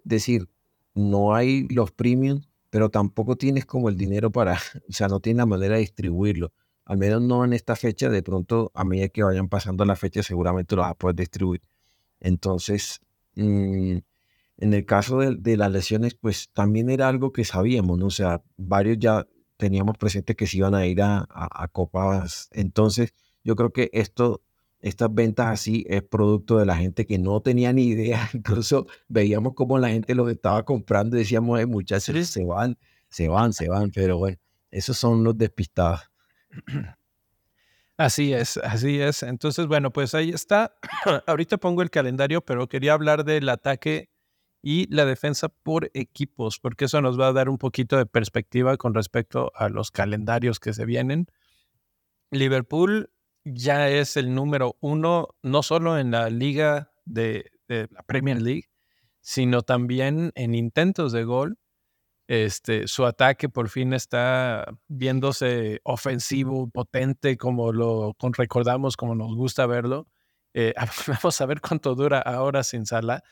decir, no hay los premiums, pero tampoco tienes como el dinero para, (laughs) o sea, no tienes la manera de distribuirlo. Al menos no en esta fecha, de pronto a medida que vayan pasando la fecha seguramente lo vas a poder distribuir. Entonces, mm, en el caso de, las lesiones, pues también era algo que sabíamos, ¿no? O sea, varios ya teníamos presente que se iban a ir a, a, copas. Entonces, yo creo que esto, estas ventas así es producto de la gente que no tenía ni idea. (laughs) Incluso veíamos cómo la gente los estaba comprando y decíamos, eh, muchachos, se van, se van, se van. Pero bueno, esos son los despistados. Así es, así es. Entonces, bueno, pues ahí está. (clears throat) Ahorita pongo el calendario, pero quería hablar del ataque y la defensa por equipos, porque eso nos va a dar un poquito de perspectiva con respecto a los calendarios que se vienen. Liverpool ya es el número uno, no solo en la liga de, de la Premier League, sino también en intentos de gol este, su ataque por fin está viéndose ofensivo, potente, como lo recordamos, como nos gusta verlo. Eh, (laughs) vamos a ver cuánto dura ahora sin Sala,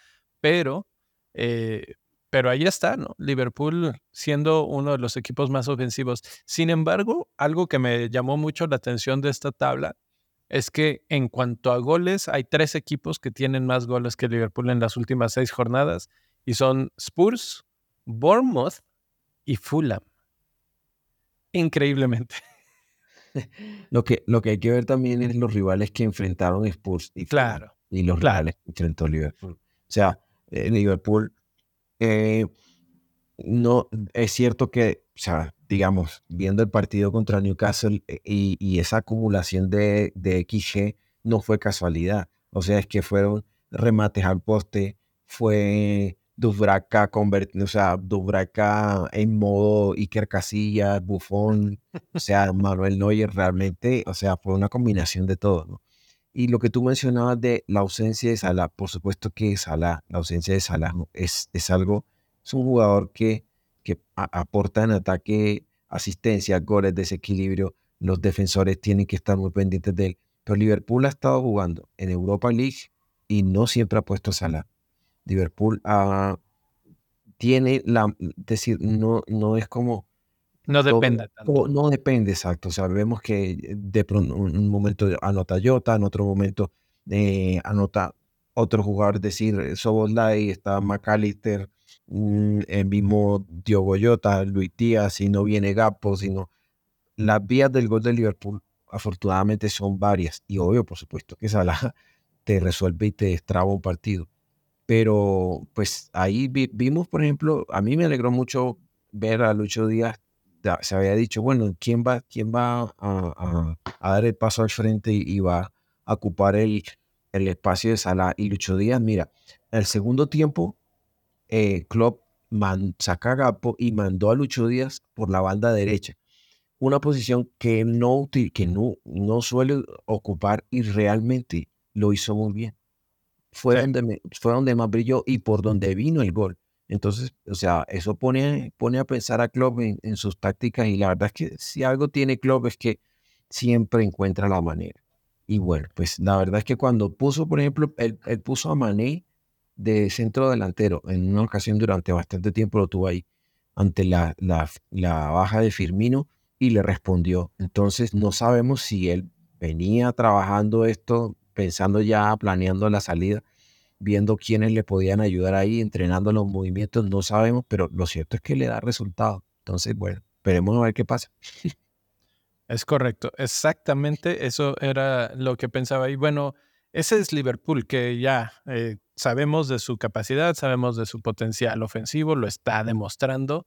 pero, eh, pero ahí está, ¿no? Liverpool siendo uno de los equipos más ofensivos. Sin embargo, algo que me llamó mucho la atención de esta tabla es que en cuanto a goles, hay tres equipos que tienen más goles que Liverpool en las últimas seis jornadas y son Spurs, Bournemouth y Fulham. Increíblemente. (laughs) Lo que, lo que hay que ver también es los rivales que enfrentaron Spurs y, claro, y los rivales que enfrentó Liverpool. O sea, Liverpool eh, no es cierto que, o sea, digamos, viendo el partido contra Newcastle eh, y, esa acumulación de, de XG no fue casualidad. O sea, es que fueron remates al poste, fue Dubraca, o sea, Dubraca en modo Iker Casillas, Bufón, o sea, Manuel Neuer realmente, o sea, fue una combinación de todo, ¿no? Y lo que tú mencionabas de la ausencia de Salah, por supuesto que Salah, la ausencia de Salah es, es algo, es un jugador que, que aporta en ataque asistencia, goles, desequilibrio, los defensores tienen que estar muy pendientes de él, pero Liverpool ha estado jugando en Europa League y no siempre ha puesto a Salah. Liverpool ah, tiene la, decir, no, no es como... No depende tanto. No depende, exacto. O sea, vemos que de pronto un momento anota Jota, en otro momento eh, anota otro jugador, es decir, Soboslai, está McAllister, mm, el mismo Diogo Jota, Luis Díaz, si no viene Gapo, sino las vías del gol de Liverpool afortunadamente son varias y obvio, por supuesto, que Salah (laughs) te resuelve y te destraba un partido. Pero pues ahí vimos, por ejemplo, a mí me alegró mucho ver a Lucho Díaz. Se había dicho, bueno, ¿quién va, quién va a, dar el paso al frente y, va a ocupar el, el espacio de Sala? Y Lucho Díaz, mira, el segundo tiempo, eh, Klopp saca a Gapo y mandó a Lucho Díaz por la banda derecha. Una posición que no, que no, no suele ocupar y realmente lo hizo muy bien fue, donde fue donde más brilló y por donde vino el gol. Entonces, o sea, eso pone, pone a pensar a Klopp en, sus tácticas y la verdad es que si algo tiene Klopp es que siempre encuentra la manera. Y bueno, pues la verdad es que cuando puso, por ejemplo, él, puso a Mané de centro delantero en una ocasión durante bastante tiempo lo tuvo ahí ante la, la, la baja de Firmino y le respondió. Entonces no sabemos si él venía trabajando esto pensando ya, planeando la salida, viendo quiénes le podían ayudar ahí, entrenando los movimientos, no sabemos, pero lo cierto es que le da resultado. Entonces, bueno, esperemos a ver qué pasa. Es correcto, exactamente eso era lo que pensaba. Y bueno, ese es Liverpool, que ya eh, sabemos de su capacidad, sabemos de su potencial ofensivo, lo está demostrando.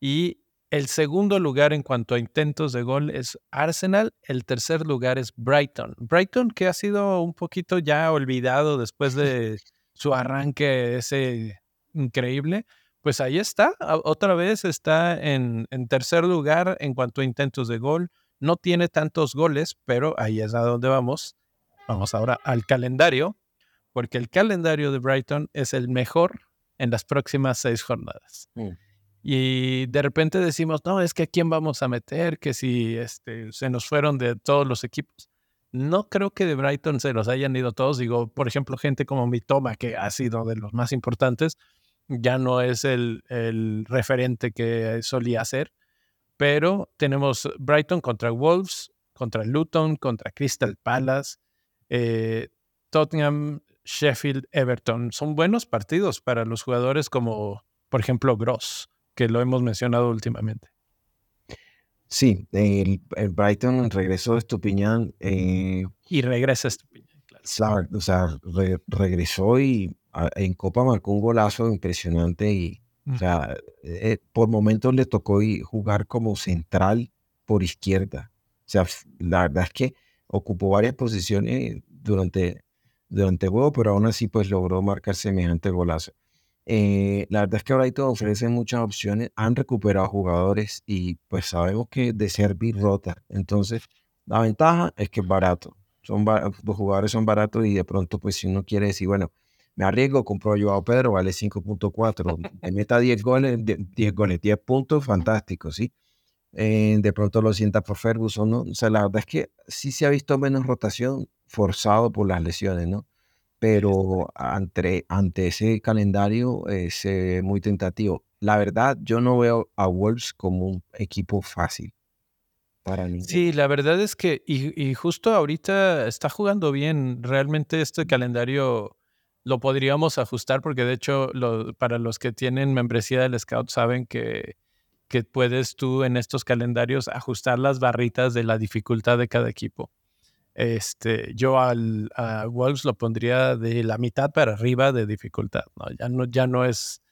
Y el segundo lugar en cuanto a intentos de gol es Arsenal, el tercer lugar es Brighton. Brighton que ha sido un poquito ya olvidado después de su arranque ese increíble, pues ahí está, otra vez está en, tercer lugar en cuanto a intentos de gol. No tiene tantos goles, pero ahí es a donde vamos. Vamos ahora al calendario porque el calendario de Brighton es el mejor en las próximas seis jornadas. Mm. Y de repente decimos, no, es que a quién vamos a meter, que si este, se nos fueron de todos los equipos. No creo que de Brighton se los hayan ido todos. Digo, por ejemplo, gente como Mitoma, que ha sido de los más importantes, ya no es el, el referente que solía ser. Pero tenemos Brighton contra Wolves, contra Luton, contra Crystal Palace, eh, Tottenham, Sheffield, Everton. Son buenos partidos para los jugadores como, por ejemplo, Gross, que lo hemos mencionado últimamente. Sí, el, Brighton regresó de Estupiñán. Eh, y regresa Estupiñán, claro. o sea, regresó y en Copa marcó un golazo impresionante y, o sea, eh, por momentos le tocó jugar como central por izquierda. O sea, la verdad es que ocupó varias posiciones durante durante el juego, pero aún así pues logró marcar semejante golazo. Eh, la verdad es que Brighton ofrece muchas opciones, han recuperado jugadores y pues sabemos que de servir rota. Entonces, la ventaja es que es barato. Son los jugadores son baratos y de pronto pues si uno quiere decir, bueno, me arriesgo, compro a Joao Pedro, vale 5.4, me meta 10 goles, 10 goles, 10 puntos, fantástico, ¿sí? Eh, de pronto lo sienta por Ferguson, ¿no? O sea, la verdad es que sí se ha visto menos rotación, forzado por las lesiones, ¿no? Pero ante, ante ese calendario es eh, muy tentativo. La verdad, yo no veo a Wolves como un equipo fácil para mí. Sí, la verdad es que, y, justo ahorita está jugando bien. Realmente este calendario lo podríamos ajustar porque de hecho para los que tienen membresía del Scout saben que, que puedes tú en estos calendarios ajustar las barritas de la dificultad de cada equipo. Este, yo al, a Wolves lo pondría de la mitad para arriba de dificultad, ¿no? Ya no, ya no es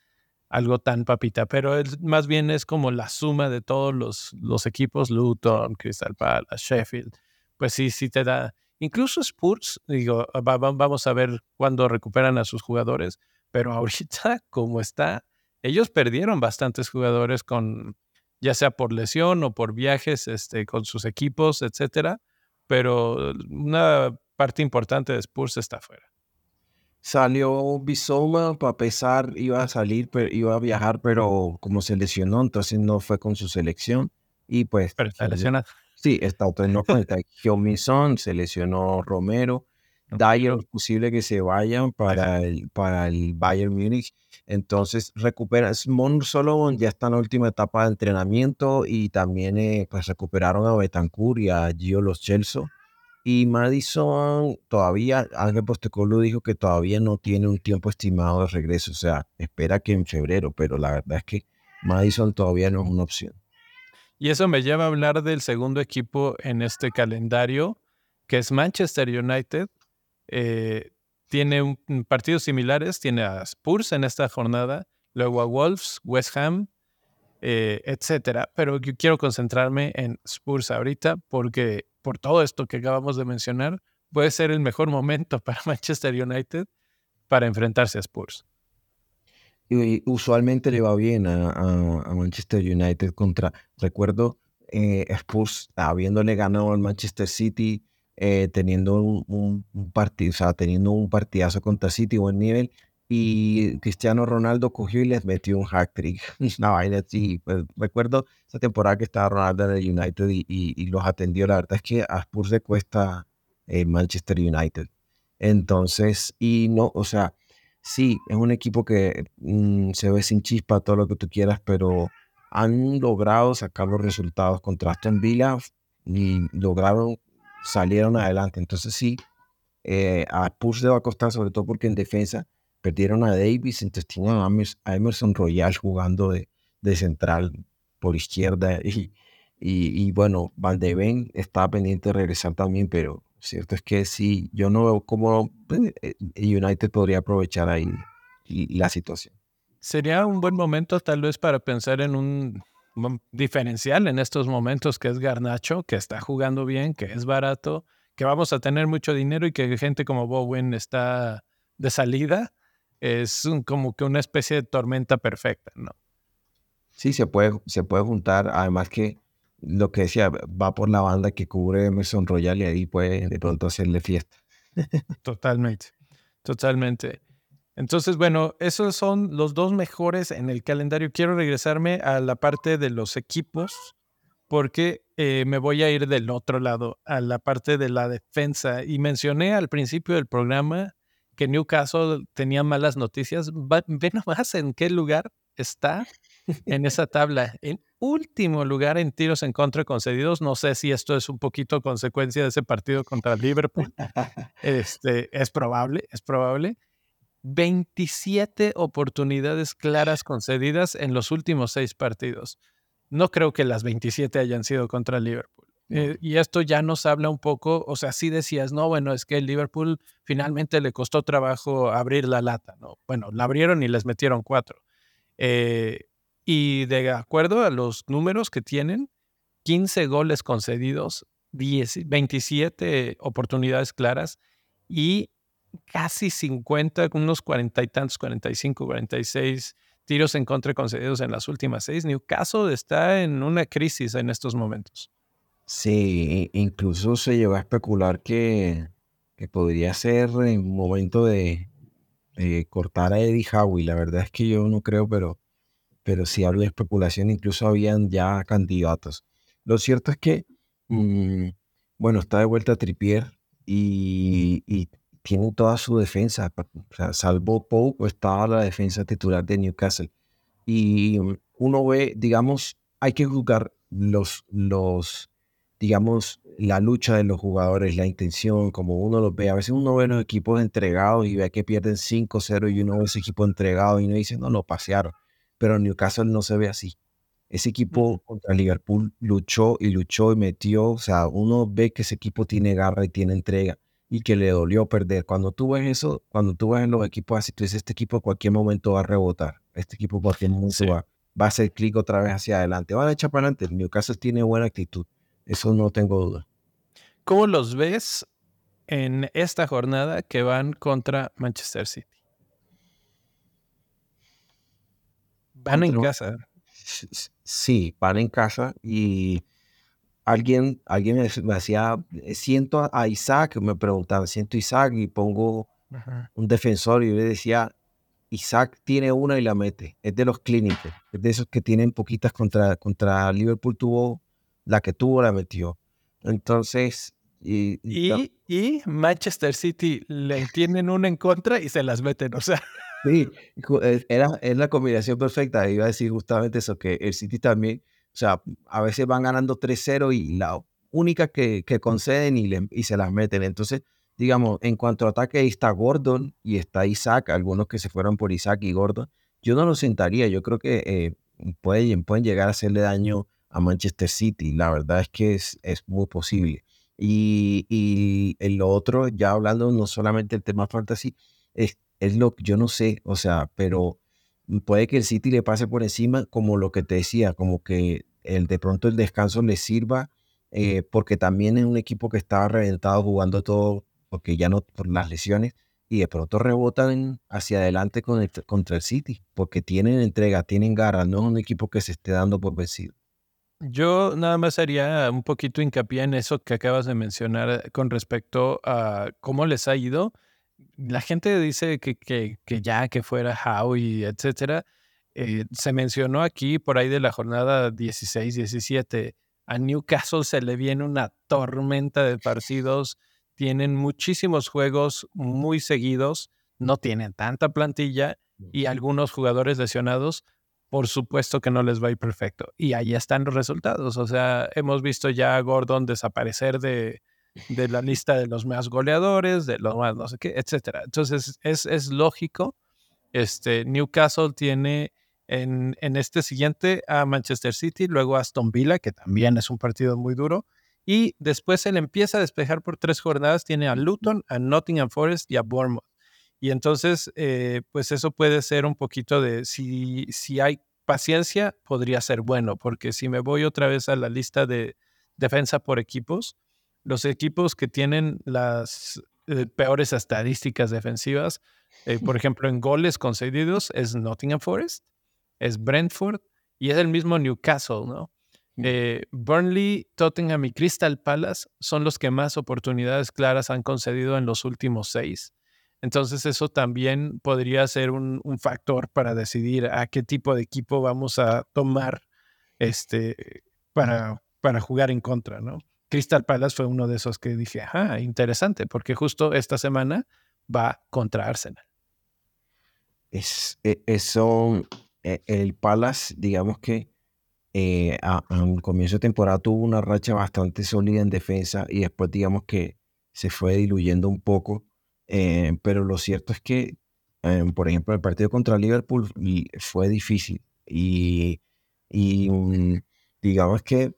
algo tan papita, pero más bien es como la suma de todos los, equipos, Luton, Crystal Palace, Sheffield, pues sí, sí te da, incluso Spurs, digo, vamos a ver cuándo recuperan a sus jugadores, pero (laughs) ahorita como está, ellos perdieron bastantes jugadores con, ya sea por lesión o por viajes este, con sus equipos, etcétera pero una parte importante de Spurs está fuera. Salió Bisoma para pesar, iba a salir, pero iba a viajar, pero como se lesionó, entonces no fue con su selección. Y pues. Pero está lesionado. Sí, está cuenta. Mison, se lesionó Romero. Dyer es posible que se vayan para el, para el Bayern Múnich. Entonces recupera, Mon Solomon ya está en la última etapa de entrenamiento y también eh, pues recuperaron a Betancourt y a Gio Los Chelsea. Y Madison todavía, Ángel Postecoglou dijo que todavía no tiene un tiempo estimado de regreso, o sea, espera que en febrero, pero la verdad es que Madison todavía no es una opción. Y eso me lleva a hablar del segundo equipo en este calendario, que es Manchester United, eh, tiene partidos similares, tiene a Spurs en esta jornada, luego a Wolves, West Ham, eh, etcétera. Pero quiero concentrarme en Spurs ahorita porque por todo esto que acabamos de mencionar, puede ser el mejor momento (laughs) para Manchester United para enfrentarse a Spurs. Y usualmente le va bien a, Manchester United contra, recuerdo, eh, Spurs habiéndole ganado al Manchester City eh, teniendo un, partido, o sea, teniendo un partidazo contra City, buen nivel, y Cristiano Ronaldo cogió y les metió un hack trick. (laughs) Una vaina así. Pues, recuerdo esa temporada que estaba Ronaldo en el United y, los atendió. La verdad es que a Spurs le cuesta eh, Manchester United. Entonces, y no, o sea, sí, es un equipo que mm, se ve sin chispa, todo lo que tú quieras, pero han logrado sacar los resultados contra Aston Villa y lograron salieron adelante. Entonces sí, eh, a Spurs le va a costar, sobre todo porque en defensa perdieron a Davis, entonces tienen a Emerson Royal jugando de, de central por izquierda y, y, bueno, Van de Ven está pendiente de regresar también, pero Cierto es que sí, yo no veo cómo pues, eh, United podría aprovechar ahí la situación. Sería un buen momento tal vez para pensar en un diferencial en estos momentos que es Garnacho, que está jugando bien, que es barato, que vamos a tener mucho dinero y que gente como Bowen está de salida. Es como que una especie de tormenta perfecta, ¿no? Sí, se puede, se puede juntar. Además que lo que decía, va por la banda que cubre Emerson Royal y ahí puede de pronto hacerle fiesta. (laughs) Totalmente, totalmente. Entonces, bueno, esos son los dos mejores en el calendario. Quiero regresarme a la parte de los equipos porque eh, me voy a ir del otro lado, a la parte de la defensa. Y mencioné al principio del programa que Newcastle tenía malas noticias. Ve nomás en qué lugar está en esa tabla. En último lugar en tiros en contra concedidos. No sé si esto es un poquito consecuencia de ese partido contra Liverpool. (laughs) Este, es probable, es probable. 27 oportunidades claras concedidas en los últimos seis partidos. No creo que las 27 hayan sido contra Liverpool. Eh, y esto ya nos habla un poco, o sea, sí decías, no, bueno, es que el Liverpool finalmente le costó trabajo abrir la lata, ¿no? Bueno, la abrieron y les metieron cuatro. Eh, y de acuerdo a los números que tienen, 15 goles concedidos, 27 oportunidades claras y casi 50, unos 40 y tantos, 45, 46 tiros en contra concedidos en las últimas seis. Newcastle está en una crisis en estos momentos. Sí, incluso se llegó a especular que, que podría ser en momento de, cortar a Eddie Howe. La verdad es que yo no creo, pero pero si hablo de especulación, incluso habían ya candidatos. Lo cierto es que, mm, bueno, está de vuelta Tripier y, y tiene toda su defensa. O sea, salvo Pope, estaba la defensa titular de Newcastle. Y uno ve, digamos, hay que juzgar los, los, digamos, la lucha de los jugadores, la intención, como uno los ve. A veces uno ve los equipos entregados y ve que pierden 5-0 y uno ve ese equipo entregado y uno dice, no, lo pasearon pero Newcastle no se ve así. Ese equipo contra Liverpool luchó y luchó y metió, o sea, uno ve que ese equipo tiene garra y tiene entrega y que le dolió perder. Cuando tú ves eso, cuando tú ves en los equipos así, tú dices, este equipo en cualquier momento va a rebotar, este equipo en cualquier momento va, va, a hacer clic otra vez hacia adelante, van a echar para adelante. Newcastle tiene buena actitud, eso no tengo duda. ¿Cómo los ves en esta jornada que van contra Manchester City? Van en casa. Sí, van en casa y alguien, alguien me decía, siento a Isaac, me preguntaba, siento a Isaac y pongo un defensor y yo le decía, Isaac tiene una y la mete, es de los clínicos, es de esos que tienen poquitas contra, contra Liverpool tuvo, la que tuvo la metió. Entonces... Y, y, y Manchester City le tienen una en contra y se las meten, o sea... Sí, era, es la combinación perfecta. Iba a decir justamente eso, que el City también, o sea, a veces van ganando 3-0 y la única que, conceden y, se las meten. Entonces, digamos, en cuanto a ataque, ahí está Gordon y está Isaac, algunos que se fueron por Isaac y Gordon. Yo no lo sentaría, yo creo que eh, pueden, llegar a hacerle daño a Manchester City. La verdad es que es, muy posible. Y, lo otro, ya hablando no solamente del tema fantasy, es es lo que yo no sé, o sea, pero puede que el City le pase por encima, como lo que te decía, como que el, de pronto el descanso le sirva, eh, porque también es un equipo que estaba reventado jugando todo, porque ya no por las lesiones, y de pronto rebotan hacia adelante con el, contra el City, porque tienen entrega, tienen garra, no es un equipo que se esté dando por vencido. Yo nada más haría un poquito hincapié en eso que acabas de mencionar con respecto a cómo les ha ido la gente dice que, que, que ya que fuera Howie, etcétera. Eh, se mencionó aquí por ahí de la jornada 16-17. A Newcastle se le viene una tormenta de partidos. Tienen muchísimos juegos muy seguidos. No tienen tanta plantilla y algunos jugadores lesionados. Por supuesto que no les va a ir perfecto. Y ahí están los resultados. O sea, hemos visto ya a Gordon desaparecer de, de la lista de los más goleadores, de los más no sé qué, etcétera. Entonces es, es lógico. Este, Newcastle tiene en, en, este siguiente a Manchester City, luego a Aston Villa, que también es un partido muy duro, Y después él empieza a despejar por tres jornadas. Tiene a Luton, a Nottingham Forest y a Bournemouth. Y entonces, eh, pues eso puede ser un poquito de, si, si hay paciencia, podría ser bueno, porque si me voy otra vez a la lista de defensa por equipos, los equipos que tienen las eh, peores estadísticas defensivas, eh, por (laughs) ejemplo, en goles concedidos, es Nottingham Forest, es Brentford y es el mismo Newcastle, ¿no? Eh, Burnley, Tottenham y Crystal Palace son los que más oportunidades claras han concedido en los últimos seis. Entonces eso también podría ser un, factor para decidir a qué tipo de equipo vamos a tomar este, para, para jugar en contra, ¿no? Crystal Palace fue uno de esos que dije, ajá, interesante, porque justo esta semana va contra Arsenal. Es, e, eso, e, el Palace, digamos que eh, a, un comienzo de temporada tuvo una racha bastante sólida en defensa y después digamos que se fue diluyendo un poco, eh, pero lo cierto es que, eh, por ejemplo, el partido contra Liverpool fue difícil y, y mm, digamos que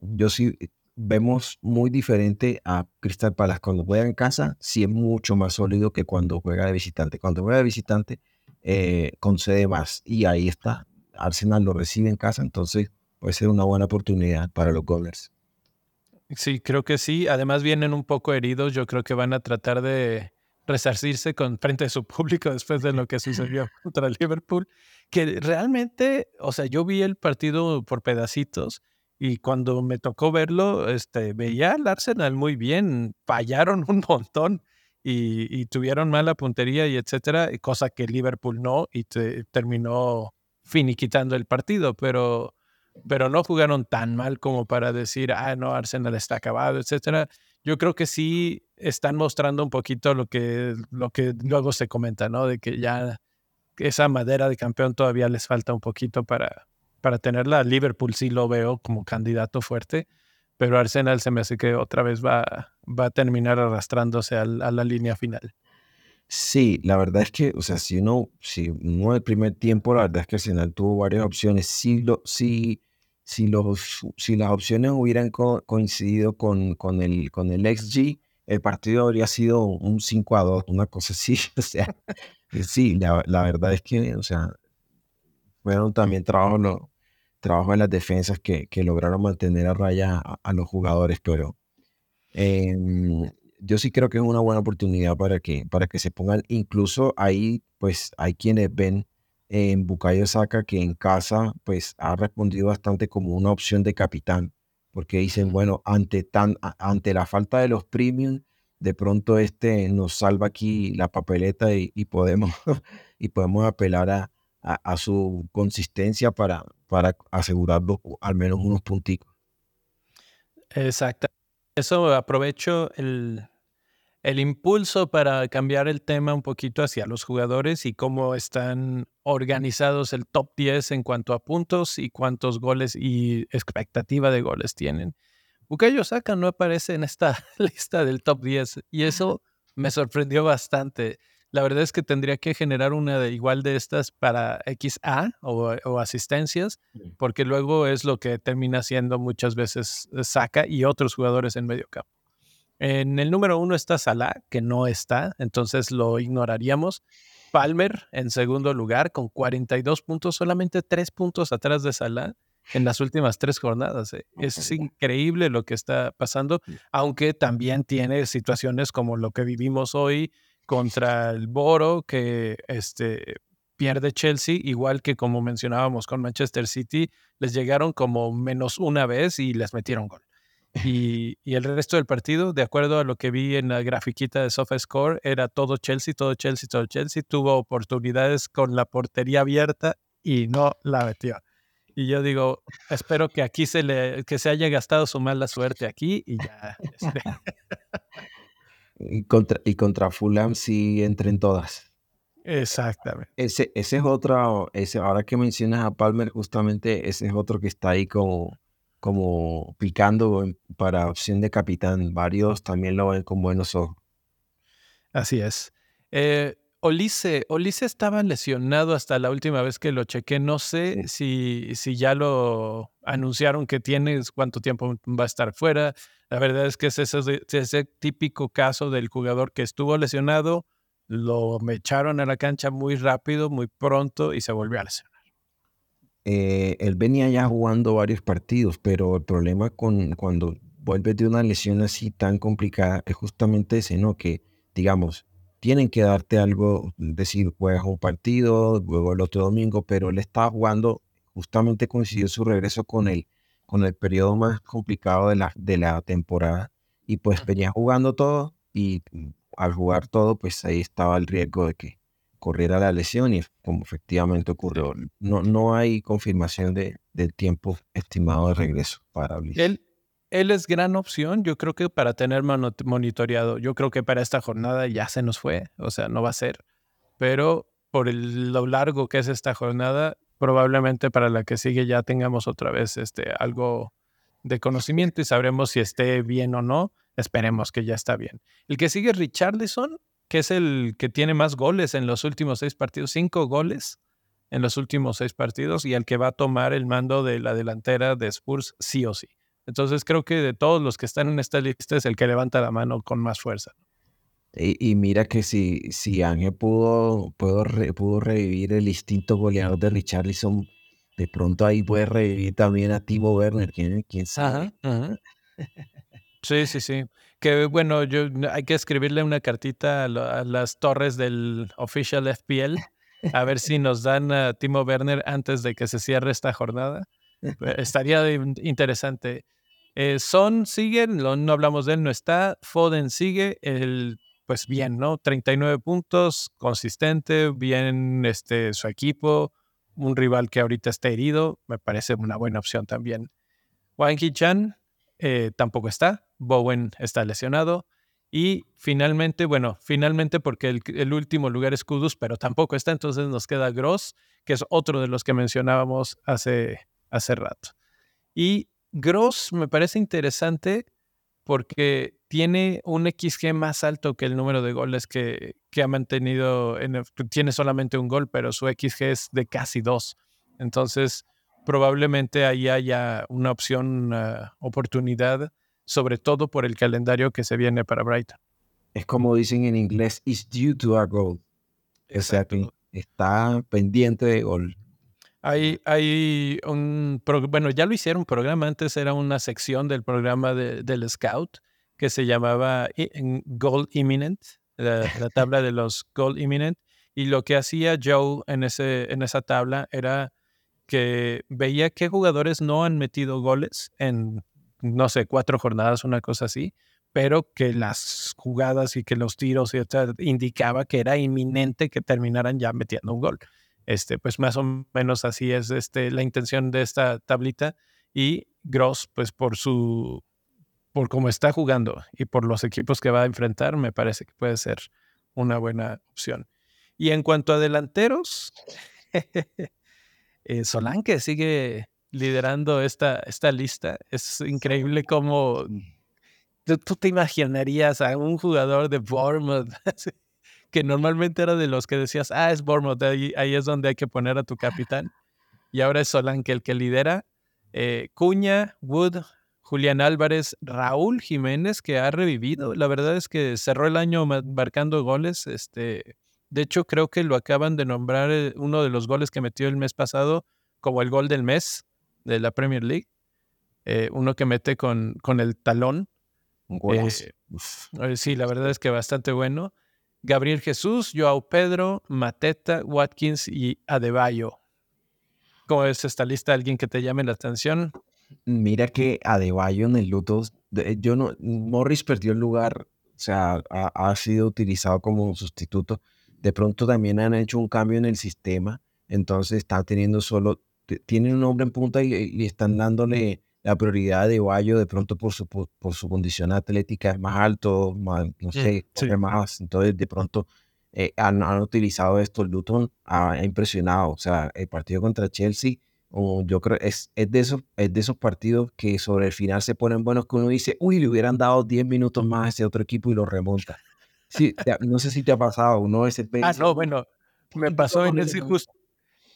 yo sí vemos muy diferente a Crystal Palace. Cuando juega en casa, sí es mucho más sólido que cuando juega de visitante. Cuando juega de visitante, eh, concede más. Y ahí está. Arsenal lo recibe en casa, entonces puede ser una buena oportunidad para los Goblers. Sí, creo que sí. Además vienen un poco heridos. Yo creo que van a tratar de resarcirse con frente a su público después de lo que sucedió (laughs) contra Liverpool. Que realmente, o sea, yo vi el partido por pedacitos y cuando me tocó verlo, este, veía al Arsenal muy bien, fallaron (laughs) un montón y, tuvieron mala puntería y etcétera, cosa que Liverpool no y terminó finiquitando el partido, pero, pero no jugaron tan mal como para decir, ah, no, Arsenal está acabado, etcétera. Yo creo que sí están mostrando un poquito lo que, lo que luego se comenta, ¿no? De que ya esa madera de campeón todavía les falta un poquito para, para tenerla. Liverpool sí lo veo como candidato fuerte, pero Arsenal se me hace que otra vez va, va a terminar arrastrándose a, la línea final. Sí, la verdad es que, o sea, si uno, si uno el primer tiempo, la verdad es que Arsenal tuvo varias opciones. Si, lo, si, si, los, si las opciones hubieran coincidido con, con, el, con el XG, el partido habría sido un 5 a 2, una cosa así. (laughs) O sea, sí, la, la verdad es que, o sea, fueron también trabajos, trabajo en las defensas que, lograron mantener a raya a, los jugadores, pero em, yo sí creo que es una buena oportunidad para que, para que se pongan, incluso ahí pues hay quienes ven en Bukayo Saka que en casa pues ha respondido bastante como una opción de capitán, porque dicen, bueno, ante, tan, ante la falta de los premium, de pronto este nos salva aquí la papeleta y, y podemos, (laughs) y podemos apelar a, a, su consistencia para, para asegurarlo al menos unos puntitos. Exacto. Eso aprovecho el, el impulso para cambiar el tema un poquito hacia los jugadores y cómo están organizados el top 10 en cuanto a puntos y cuántos goles y expectativa de goles tienen. Bukayo Saka no aparece en esta (laughs) lista del top 10 y eso me sorprendió bastante. La verdad es que tendría que generar una de, igual de estas para XA o, asistencias, porque luego es lo que termina siendo muchas veces eh, Saca y otros jugadores en medio campo. En el número uno está Salah, que no está, entonces lo ignoraríamos. Palmer en segundo lugar con 42 puntos, solamente tres puntos atrás de Salah en las últimas tres jornadas. Eh. Es increíble lo que está pasando, aunque también tiene situaciones como lo que vivimos hoy, contra el Boro, que este, pierde Chelsea, igual que como mencionábamos con Manchester City, les llegaron como menos una vez y les metieron gol. Y, y, el resto del partido, de acuerdo a lo que vi en la grafiquita de SofaScore, era todo Chelsea, todo Chelsea, todo Chelsea. Tuvo oportunidades con la portería abierta y no la metió. Y yo digo, espero que aquí se le, que se haya gastado su mala suerte aquí y ya. (laughs) (laughs) Y contra, y contra Fulham sí entren todas. Exactamente. Ese, ese es otro, ese, ahora que mencionas a Palmer, justamente ese es otro que está ahí como, como picando para opción de capitán. Varios también lo ven con buenos ojos. Así es. Eh, Olise, Olise estaba lesionado hasta la última vez que lo chequé. No sé si, si ya lo anunciaron que tiene, cuánto tiempo va a estar fuera. La verdad es que es ese, ese típico caso del jugador que estuvo lesionado, lo me echaron a la cancha muy rápido, muy pronto y se volvió a lesionar. Eh, él venía ya jugando varios partidos, pero el problema con cuando vuelves de una lesión así tan complicada es justamente ese, ¿no? Que, digamos, tienen que darte algo, decir, juegas un partido, luego el otro domingo, pero él estaba jugando, justamente coincidió su regreso con el, con el periodo más complicado de la, de la temporada, y pues venía jugando todo, y al jugar todo, pues ahí estaba el riesgo de que corriera la lesión, y como efectivamente ocurrió, no, no hay confirmación de, del tiempo estimado de regreso para Él, él es gran opción, yo creo que para tener monitoreado, yo creo que para esta jornada ya se nos fue, o sea, no va a ser, pero por lo largo que es esta jornada, probablemente para la que sigue ya tengamos otra vez este, algo de conocimiento y sabremos si esté bien o no. Esperemos que ya está bien. El que sigue es Richarlison, que es el que tiene más goles en los últimos seis partidos, cinco goles en los últimos seis partidos y el que va a tomar el mando de la delantera de Spurs sí o sí. Entonces creo que de todos los que están en esta lista es el que levanta la mano con más fuerza. Y, mira que si, si Ángel pudo, pudo, pudo revivir el instinto goleador de Richarlison, de pronto ahí puede revivir también a Timo Werner, quién, quién sabe. Sí, sí, sí. Que bueno, yo hay que escribirle una cartita a, las torres del official FPL a ver si nos dan a Timo Werner antes de que se cierre esta jornada. (laughs) Estaría interesante. Eh, Son sigue, no, hablamos de él, no está. Foden sigue, el, pues bien, ¿no? 39 puntos, consistente, bien este, su equipo, un rival que ahorita está herido, me parece una buena opción también. Wang Chan eh, tampoco está, Bowen está lesionado. Y finalmente, bueno, finalmente porque el, el, último lugar es Kudus, pero tampoco está, entonces nos queda Gross, que es otro de los que mencionábamos hace, hace rato. Y Gross me parece interesante porque tiene un XG más alto que el número de goles que, que ha mantenido. En tiene solamente un gol, pero su XG es de casi dos. Entonces, probablemente ahí haya una opción, una oportunidad, sobre todo por el calendario que se viene para Brighton. Es como dicen en inglés, is due to a goal. Exacto. está pendiente de gol. Hay, un, bueno, ya lo hicieron programa, antes era una sección del programa del Scout que se llamaba Goal Imminent, la, tabla de los Goal Imminent, y lo que hacía Joe en, ese, en esa tabla era que veía qué jugadores no han metido goles en, no sé, cuatro jornadas, una cosa así, pero que las jugadas y que los tiros y indicaba que era inminente que terminaran ya metiendo un gol. Este, pues más o menos así es este, la intención de esta tablita. Y Gross, pues por su, por cómo está jugando y por los equipos que va a enfrentar, me parece que puede ser una buena opción. Y en cuanto a delanteros, (laughs) eh, Solanke sigue liderando esta, esta lista. Es increíble cómo tú te imaginarías a un jugador de Bournemouth (laughs) que normalmente era de los que decías, ah, es Bournemouth, ahí, es donde hay que poner a tu capitán. Y ahora es Solanke el que lidera. Eh, Cuña, Wood, Julián Álvarez, Raúl Jiménez, que ha revivido. La verdad es que cerró el año marcando goles. Este, de hecho, creo que lo acaban de nombrar eh, uno de los goles que metió el mes pasado como el gol del mes de la Premier League. Eh, uno que mete con, con el talón. sí, la verdad es que bastante bueno. Gabriel Jesús, Joao Pedro, Mateta, Watkins y Adebayo. ¿Cómo es esta lista? ¿Alguien que te llame la atención? Mira que Adebayo en el Luto, yo no, Morris perdió el lugar, o sea, ha, sido utilizado como sustituto. De pronto también han hecho un cambio en el sistema, entonces está teniendo solo, tienen un hombre en punta y están dándole la prioridad de Bayo de pronto por su, por, su condición atlética es más alto, más, no mm, sé, más. Entonces, de pronto eh, han, han, utilizado esto. Luton ha, impresionado. O sea, el partido contra Chelsea, yo creo, es, es, de esos, es de esos partidos que sobre el final se ponen buenos que uno dice, uy, le hubieran dado 10 minutos más a ese otro equipo y lo remonta. Sí, no sé si te ha pasado, uno ese Ah, no, bueno, me pasó en ese justo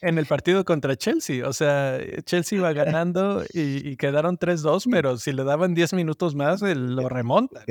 en el partido contra Chelsea. O sea, Chelsea iba ganando y, quedaron 3-2, pero si le daban 10 minutos más, lo remonta.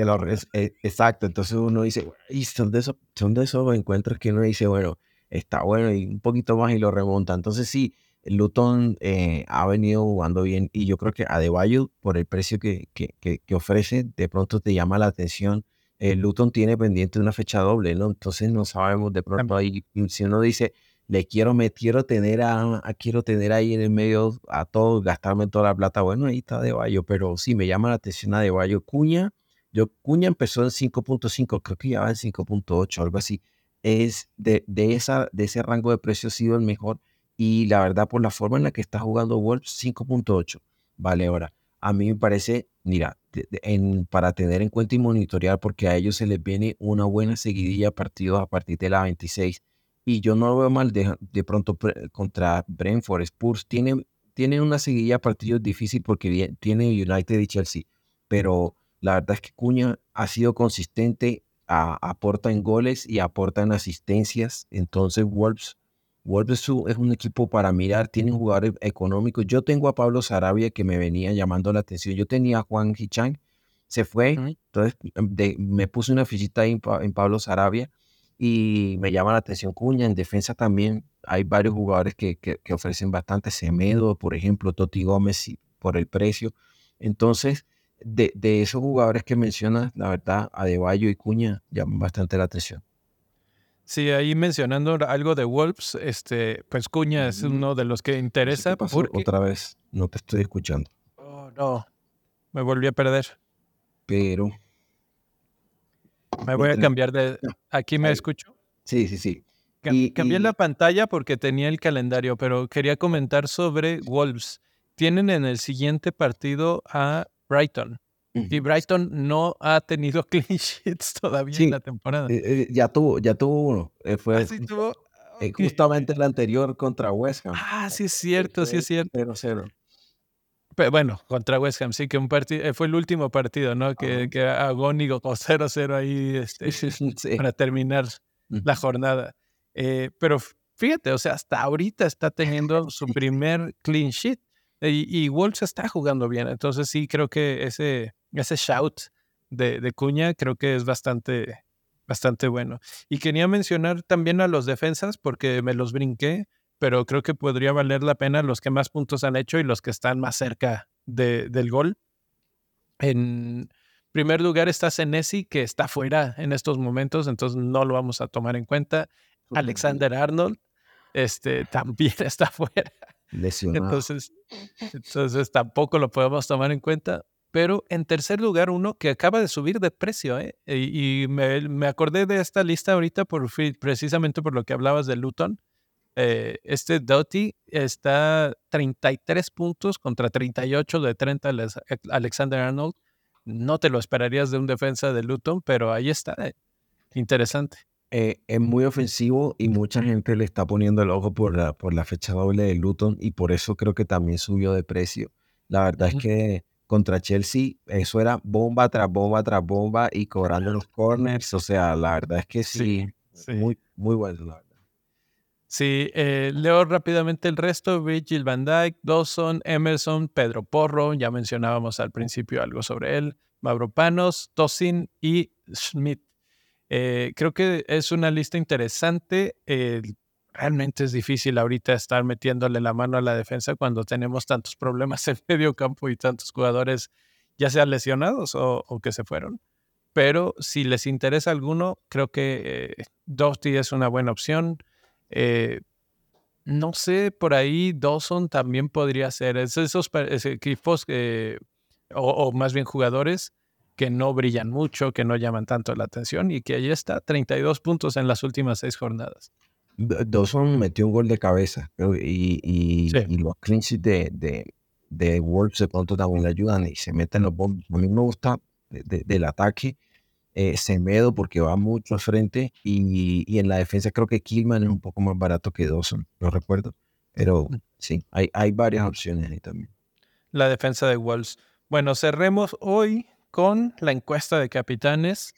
Eh, exacto, entonces uno dice, y son de, esos, son de esos encuentros que uno dice, bueno, está bueno y un poquito más y lo remonta. Entonces sí, Luton eh, ha venido jugando bien y yo creo que Adebayo, por el precio que, que, que, ofrece, de pronto te llama la atención. El Luton tiene pendiente una fecha doble, ¿no? Entonces no sabemos de pronto ahí, si uno dice, le quiero, me quiero tener a, quiero tener ahí en el medio a todos, gastarme toda la plata, bueno, ahí está Adebayo, pero sí me llama la atención Adebayo. Cuña, yo, Cuña empezó en 5.5, creo que ya va en 5.8, algo así. Es de, de, esa, de ese rango de precio ha sido el mejor y la verdad, por la forma en la que está jugando Wolves, 5.8. Vale, ahora, a mí me parece, mira, en, para tener en cuenta y monitorear, porque a ellos se les viene una buena seguidilla de partidos a partir de la 26. Y yo no lo veo mal de, de pronto contra Brentford, Spurs. Tiene, tiene una seguidilla de partidos difícil porque tiene United y Chelsea. Pero la verdad es que Cuña ha sido consistente, aporta en goles y aporta en asistencias. Entonces, Wolves Wolves es un equipo para mirar, tienen jugadores económicos. Yo tengo a Pablo Sarabia que me venía llamando la atención. Yo tenía a Juan Hichang, se fue, entonces me puse una fichita ahí en, Pablo Sarabia y me llama la atención Cuña. En defensa también hay varios jugadores que, que, ofrecen bastante. Semedo, por ejemplo, Toti Gómez por el precio. Entonces, de, de esos jugadores que mencionas, la verdad, Adebayo y Cuña llaman bastante la atención. Sí, ahí mencionando algo de Wolves, este, pues Cuña es uno de los que interesa. Otra vez, no te estoy escuchando. Oh, no, me volví a perder. Pero... Me voy a cambiar de... ¿Aquí me escucho? Sí, sí, sí. cambié la pantalla porque tenía el calendario, pero quería comentar sobre Wolves. Tienen en el siguiente partido a Brighton. Y Brighton no ha tenido (laughs) clean sheets todavía en la temporada. Eh, eh, ya tuvo, ya tuvo uno. Eh, fue ¿Ah, justamente el anterior contra West Ham. Ah, sí es cierto, sí es cierto. 0-0. Bueno, contra West Ham, sí, que un partido, fue el último partido, ¿no? Que, que agónico con 0-0 (laughs) ahí este, para terminar la jornada. pero fíjate, o sea, hasta ahorita está teniendo su (laughs) primer clean sheet. Y, y Wolves está jugando bien. Entonces sí creo que ese, ese shout de, de, Cuña creo que es bastante, bastante bueno. Y quería mencionar también a los defensas porque me los brinqué, pero creo que podría valer la pena los que más puntos han hecho y los que están más cerca de, del gol. En primer lugar está Senesi, que está fuera en estos momentos, entonces no lo vamos a tomar en cuenta. Alexander Arnold este, también (laughs) está fuera. Entonces, entonces tampoco lo podemos tomar en cuenta. Pero en tercer lugar, uno que acaba de subir de precio, ¿eh? y, me, me, acordé de esta lista ahorita por, precisamente por lo que hablabas de Luton. Eh, este Doughty está 33 puntos contra 38 de 30 Alexander Arnold. No te lo esperarías de un defensa de Luton, pero ahí está. Eh, interesante. Eh, es muy ofensivo y mucha gente le está poniendo el ojo por la, por la fecha doble de Luton y por eso creo que también subió de precio. La verdad es que contra Chelsea eso era bomba tras bomba tras bomba y cobrando los corners. O sea, la verdad es que sí, muy, muy bueno, la verdad. Sí, eh, leo rápidamente el resto. Virgil van Dijk, Dawson, Emerson, Pedro Porro, ya mencionábamos al principio algo sobre él, Mavropanos, Tosin y Schmidt. Eh, creo que es una lista interesante. Eh, realmente es difícil ahorita estar metiéndole la mano a la defensa cuando tenemos tantos problemas (laughs) en medio campo y tantos jugadores ya sean lesionados o, que se fueron. Pero si les interesa alguno, creo que eh, Doty es una buena opción. No sé, por ahí Dawson también podría ser. Es esos, equipos o, o, más bien jugadores que no brillan mucho, que no llaman tanto la atención y que ahí está, 32 puntos en las últimas seis jornadas. Dawson metió un gol de cabeza y, y, los clinches de, de, de Wolves de pronto también le ayudan y se meten los bombos. A mí me gusta del ataque eh, Semedo porque va mucho al frente y, y, en la defensa creo que Killman es un poco más barato que Dawson, no recuerdo. Pero mm. sí, hay, hay varias opciones ahí también. La defensa de Wolves. Bueno, cerremos hoy con la encuesta de capitanes.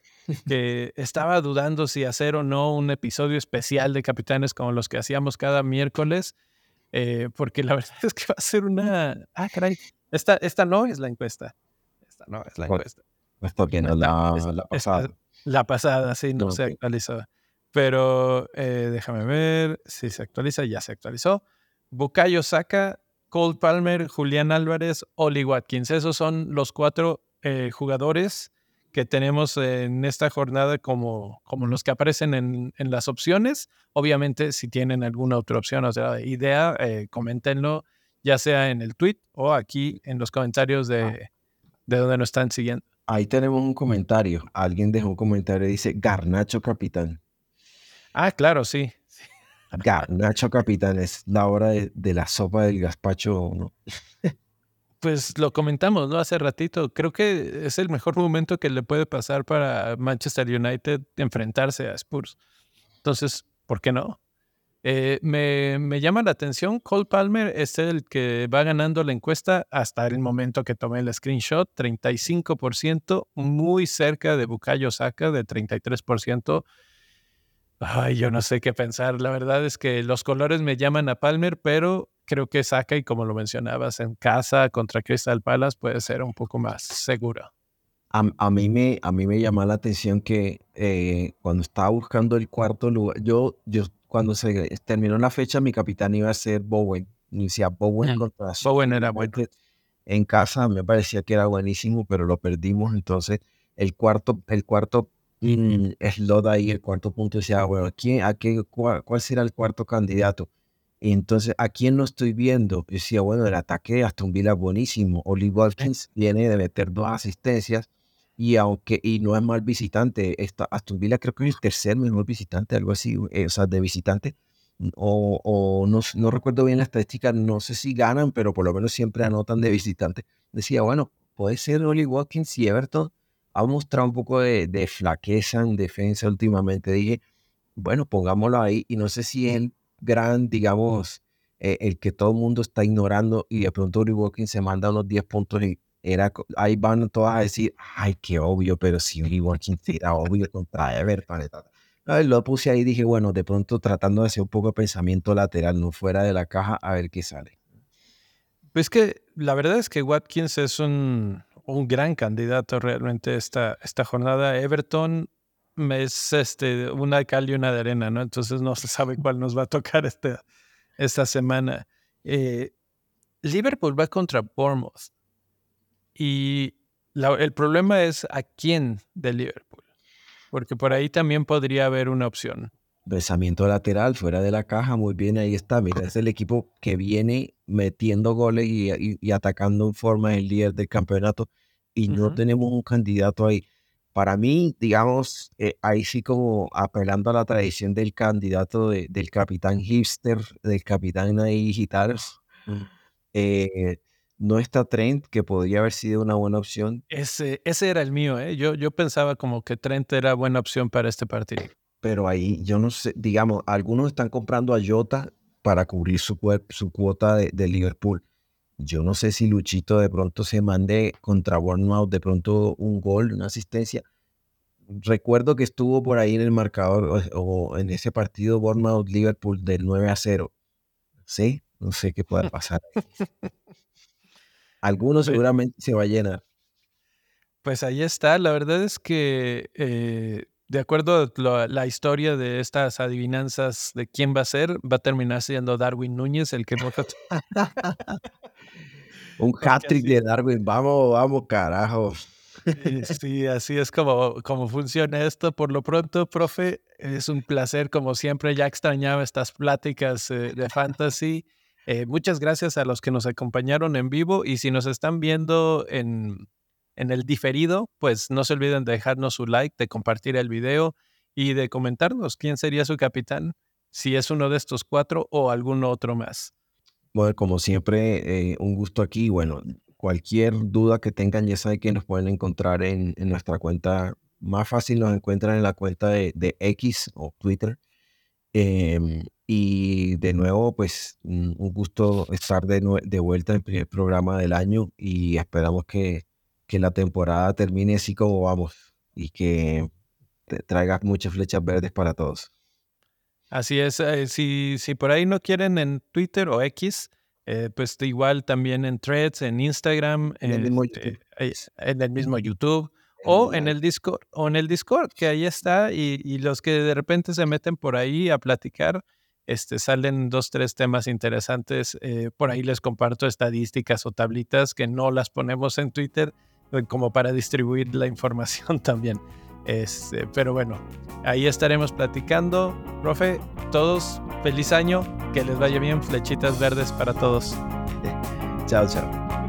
que estaba dudando si hacer o no un episodio especial de Capitanes como los que hacíamos cada miércoles, eh, porque la (laughs) verdad es que va a ser una... Ah, caray, esta, esta no es la encuesta. Esta no es la encuesta. La, la pasada. La pasada, sí, no, se actualizó. Pero eh, déjame ver si se actualiza. Ya se actualizó. Bukayo Saka, Cole Palmer, Julián Álvarez, Oli Watkins. Esos son los cuatro eh, jugadores que tenemos en esta jornada como, como los que aparecen en, en, las opciones. Obviamente, si tienen alguna otra opción o sea, idea, eh, coméntenlo, ya sea en el tweet o aquí en los comentarios de, ah. de donde nos están siguiendo. Ahí tenemos un comentario. Alguien dejó un comentario y dice Garnacho Capitán. Ah, claro, sí. Garnacho Capitán es la hora de, de la sopa del gazpacho, ¿no? pues lo comentamos, ¿no? Hace ratito. Creo que es el mejor momento que le puede pasar para Manchester United enfrentarse a Spurs. Entonces, ¿por qué no? Eh, me, llama la atención, Cole Palmer es el que va ganando la encuesta hasta el momento que tomé el screenshot, 35%, muy cerca de Bukayo Saka de 33%. Ay, yo no sé qué pensar. La verdad es que los colores me llaman a Palmer, pero creo que saca y como lo mencionabas, en casa contra Crystal Palace puede ser un poco más seguro. A, mí, me, a mí me llama la atención que eh, cuando estaba buscando el cuarto lugar, yo, yo cuando se terminó la fecha, mi capitán iba a ser Bowen. Y decía Bowen contra Bowen era bueno. En casa me parecía que era buenísimo, pero lo perdimos. Entonces, el cuarto, el cuarto mm, slot ahí, el cuarto punto, decía, bueno, ¿quién, a qué, cuál, cuál será el cuarto candidato? Y entonces, ¿a quién no estoy viendo? Yo decía, bueno, el ataque de Aston Villa buenísimo. Oli Watkins viene de meter dos asistencias y aunque y no es mal visitante, esta, Aston Villa creo que es el tercer mejor visitante, algo así, eh, o sea, de visitante. O, o no, no, recuerdo bien la estadística, no sé si ganan, pero por lo menos siempre anotan de visitante. Decía, bueno, puede ser Oli Watkins y Everton ha mostrado un poco de, de flaqueza en defensa últimamente. Dije, bueno, pongámoslo ahí y no sé si él gran, digamos, eh, el que todo el mundo está ignorando y de pronto Uri Walking se manda unos 10 puntos y era, ahí van todas a decir, ay, qué obvio, pero si Uri Walking era obvio contra Everton. Lo puse ahí y dije, bueno, de pronto tratando de hacer un poco de pensamiento lateral, no fuera de la caja, a ver qué sale. Pues que la verdad es que Watkins es un, un gran candidato realmente esta, esta jornada. Everton es este, una cal y una de arena, ¿no? Entonces no se sabe cuál nos va a tocar esta, esta semana. Eh, Liverpool va contra Bournemouth. Y el problema es a quién de Liverpool. Porque por ahí también podría haber una opción. Besamiento lateral, fuera de la caja, muy bien, ahí está. Mira, es el equipo que viene metiendo goles y, atacando en forma el líder del campeonato. Y no tenemos un candidato ahí para mí, digamos, eh, ahí sí como apelando a la tradición del candidato del capitán hipster, del capitán ahí digital, mm. eh, no está Trent, que podría haber sido una buena opción. Ese, ese era el mío, ¿eh? yo, yo pensaba como que Trent era buena opción para este partido. Pero ahí, yo no sé, digamos, algunos están comprando a Jota para cubrir su, su cuota de, de Liverpool. Yo no sé si Luchito de pronto se mande contra Bournemouth de pronto un gol, una asistencia. Recuerdo que estuvo por ahí en el marcador o, en ese partido Bournemouth-Liverpool del 9 a 0. Sí, no sé qué pueda (laughs) pasar. Algunos seguramente se va a llenar. Pues ahí está. La verdad es que eh, de acuerdo a la historia de estas adivinanzas de quién va a ser, va a terminar siendo Darwin Núñez el que (laughs) Un (laughs) hat-trick de Darwin. Vamos, vamos, carajo. Sí, así es como, como funciona esto. Por lo pronto, profe, es un placer, como siempre. Ya extrañaba estas pláticas eh, de fantasy. Eh, muchas gracias a los que nos acompañaron en vivo y si nos están viendo en, en el diferido, pues no se olviden de dejarnos su like, de compartir el video y de comentarnos quién sería su capitán, si es uno de estos cuatro o algún otro más. Bueno, como siempre, eh, un gusto aquí. Bueno, cualquier duda que tengan, ya saben que nos pueden encontrar en, nuestra cuenta. Más fácil nos encuentran en la cuenta de, X o Twitter. Em, y de nuevo, pues un gusto estar de, de vuelta en el primer programa del año y esperamos que, que la temporada termine así como vamos y que traiga muchas flechas verdes para todos. Así es, eh, si, si por ahí no quieren en Twitter o X, eh, pues igual también en Threads, en Instagram, en, el mismo este, YouTube, en el mismo YouTube o en el Discord, o en el Discord, que ahí está, y, los que de repente se meten por ahí a platicar, este, salen dos, tres temas interesantes. Eh, por ahí les comparto estadísticas o tablitas que no las ponemos en Twitter, como para distribuir la información (laughs) también. Este, pero bueno, ahí estaremos platicando. Profe, todos, feliz año, que les vaya bien, flechitas verdes para todos. chao, chao.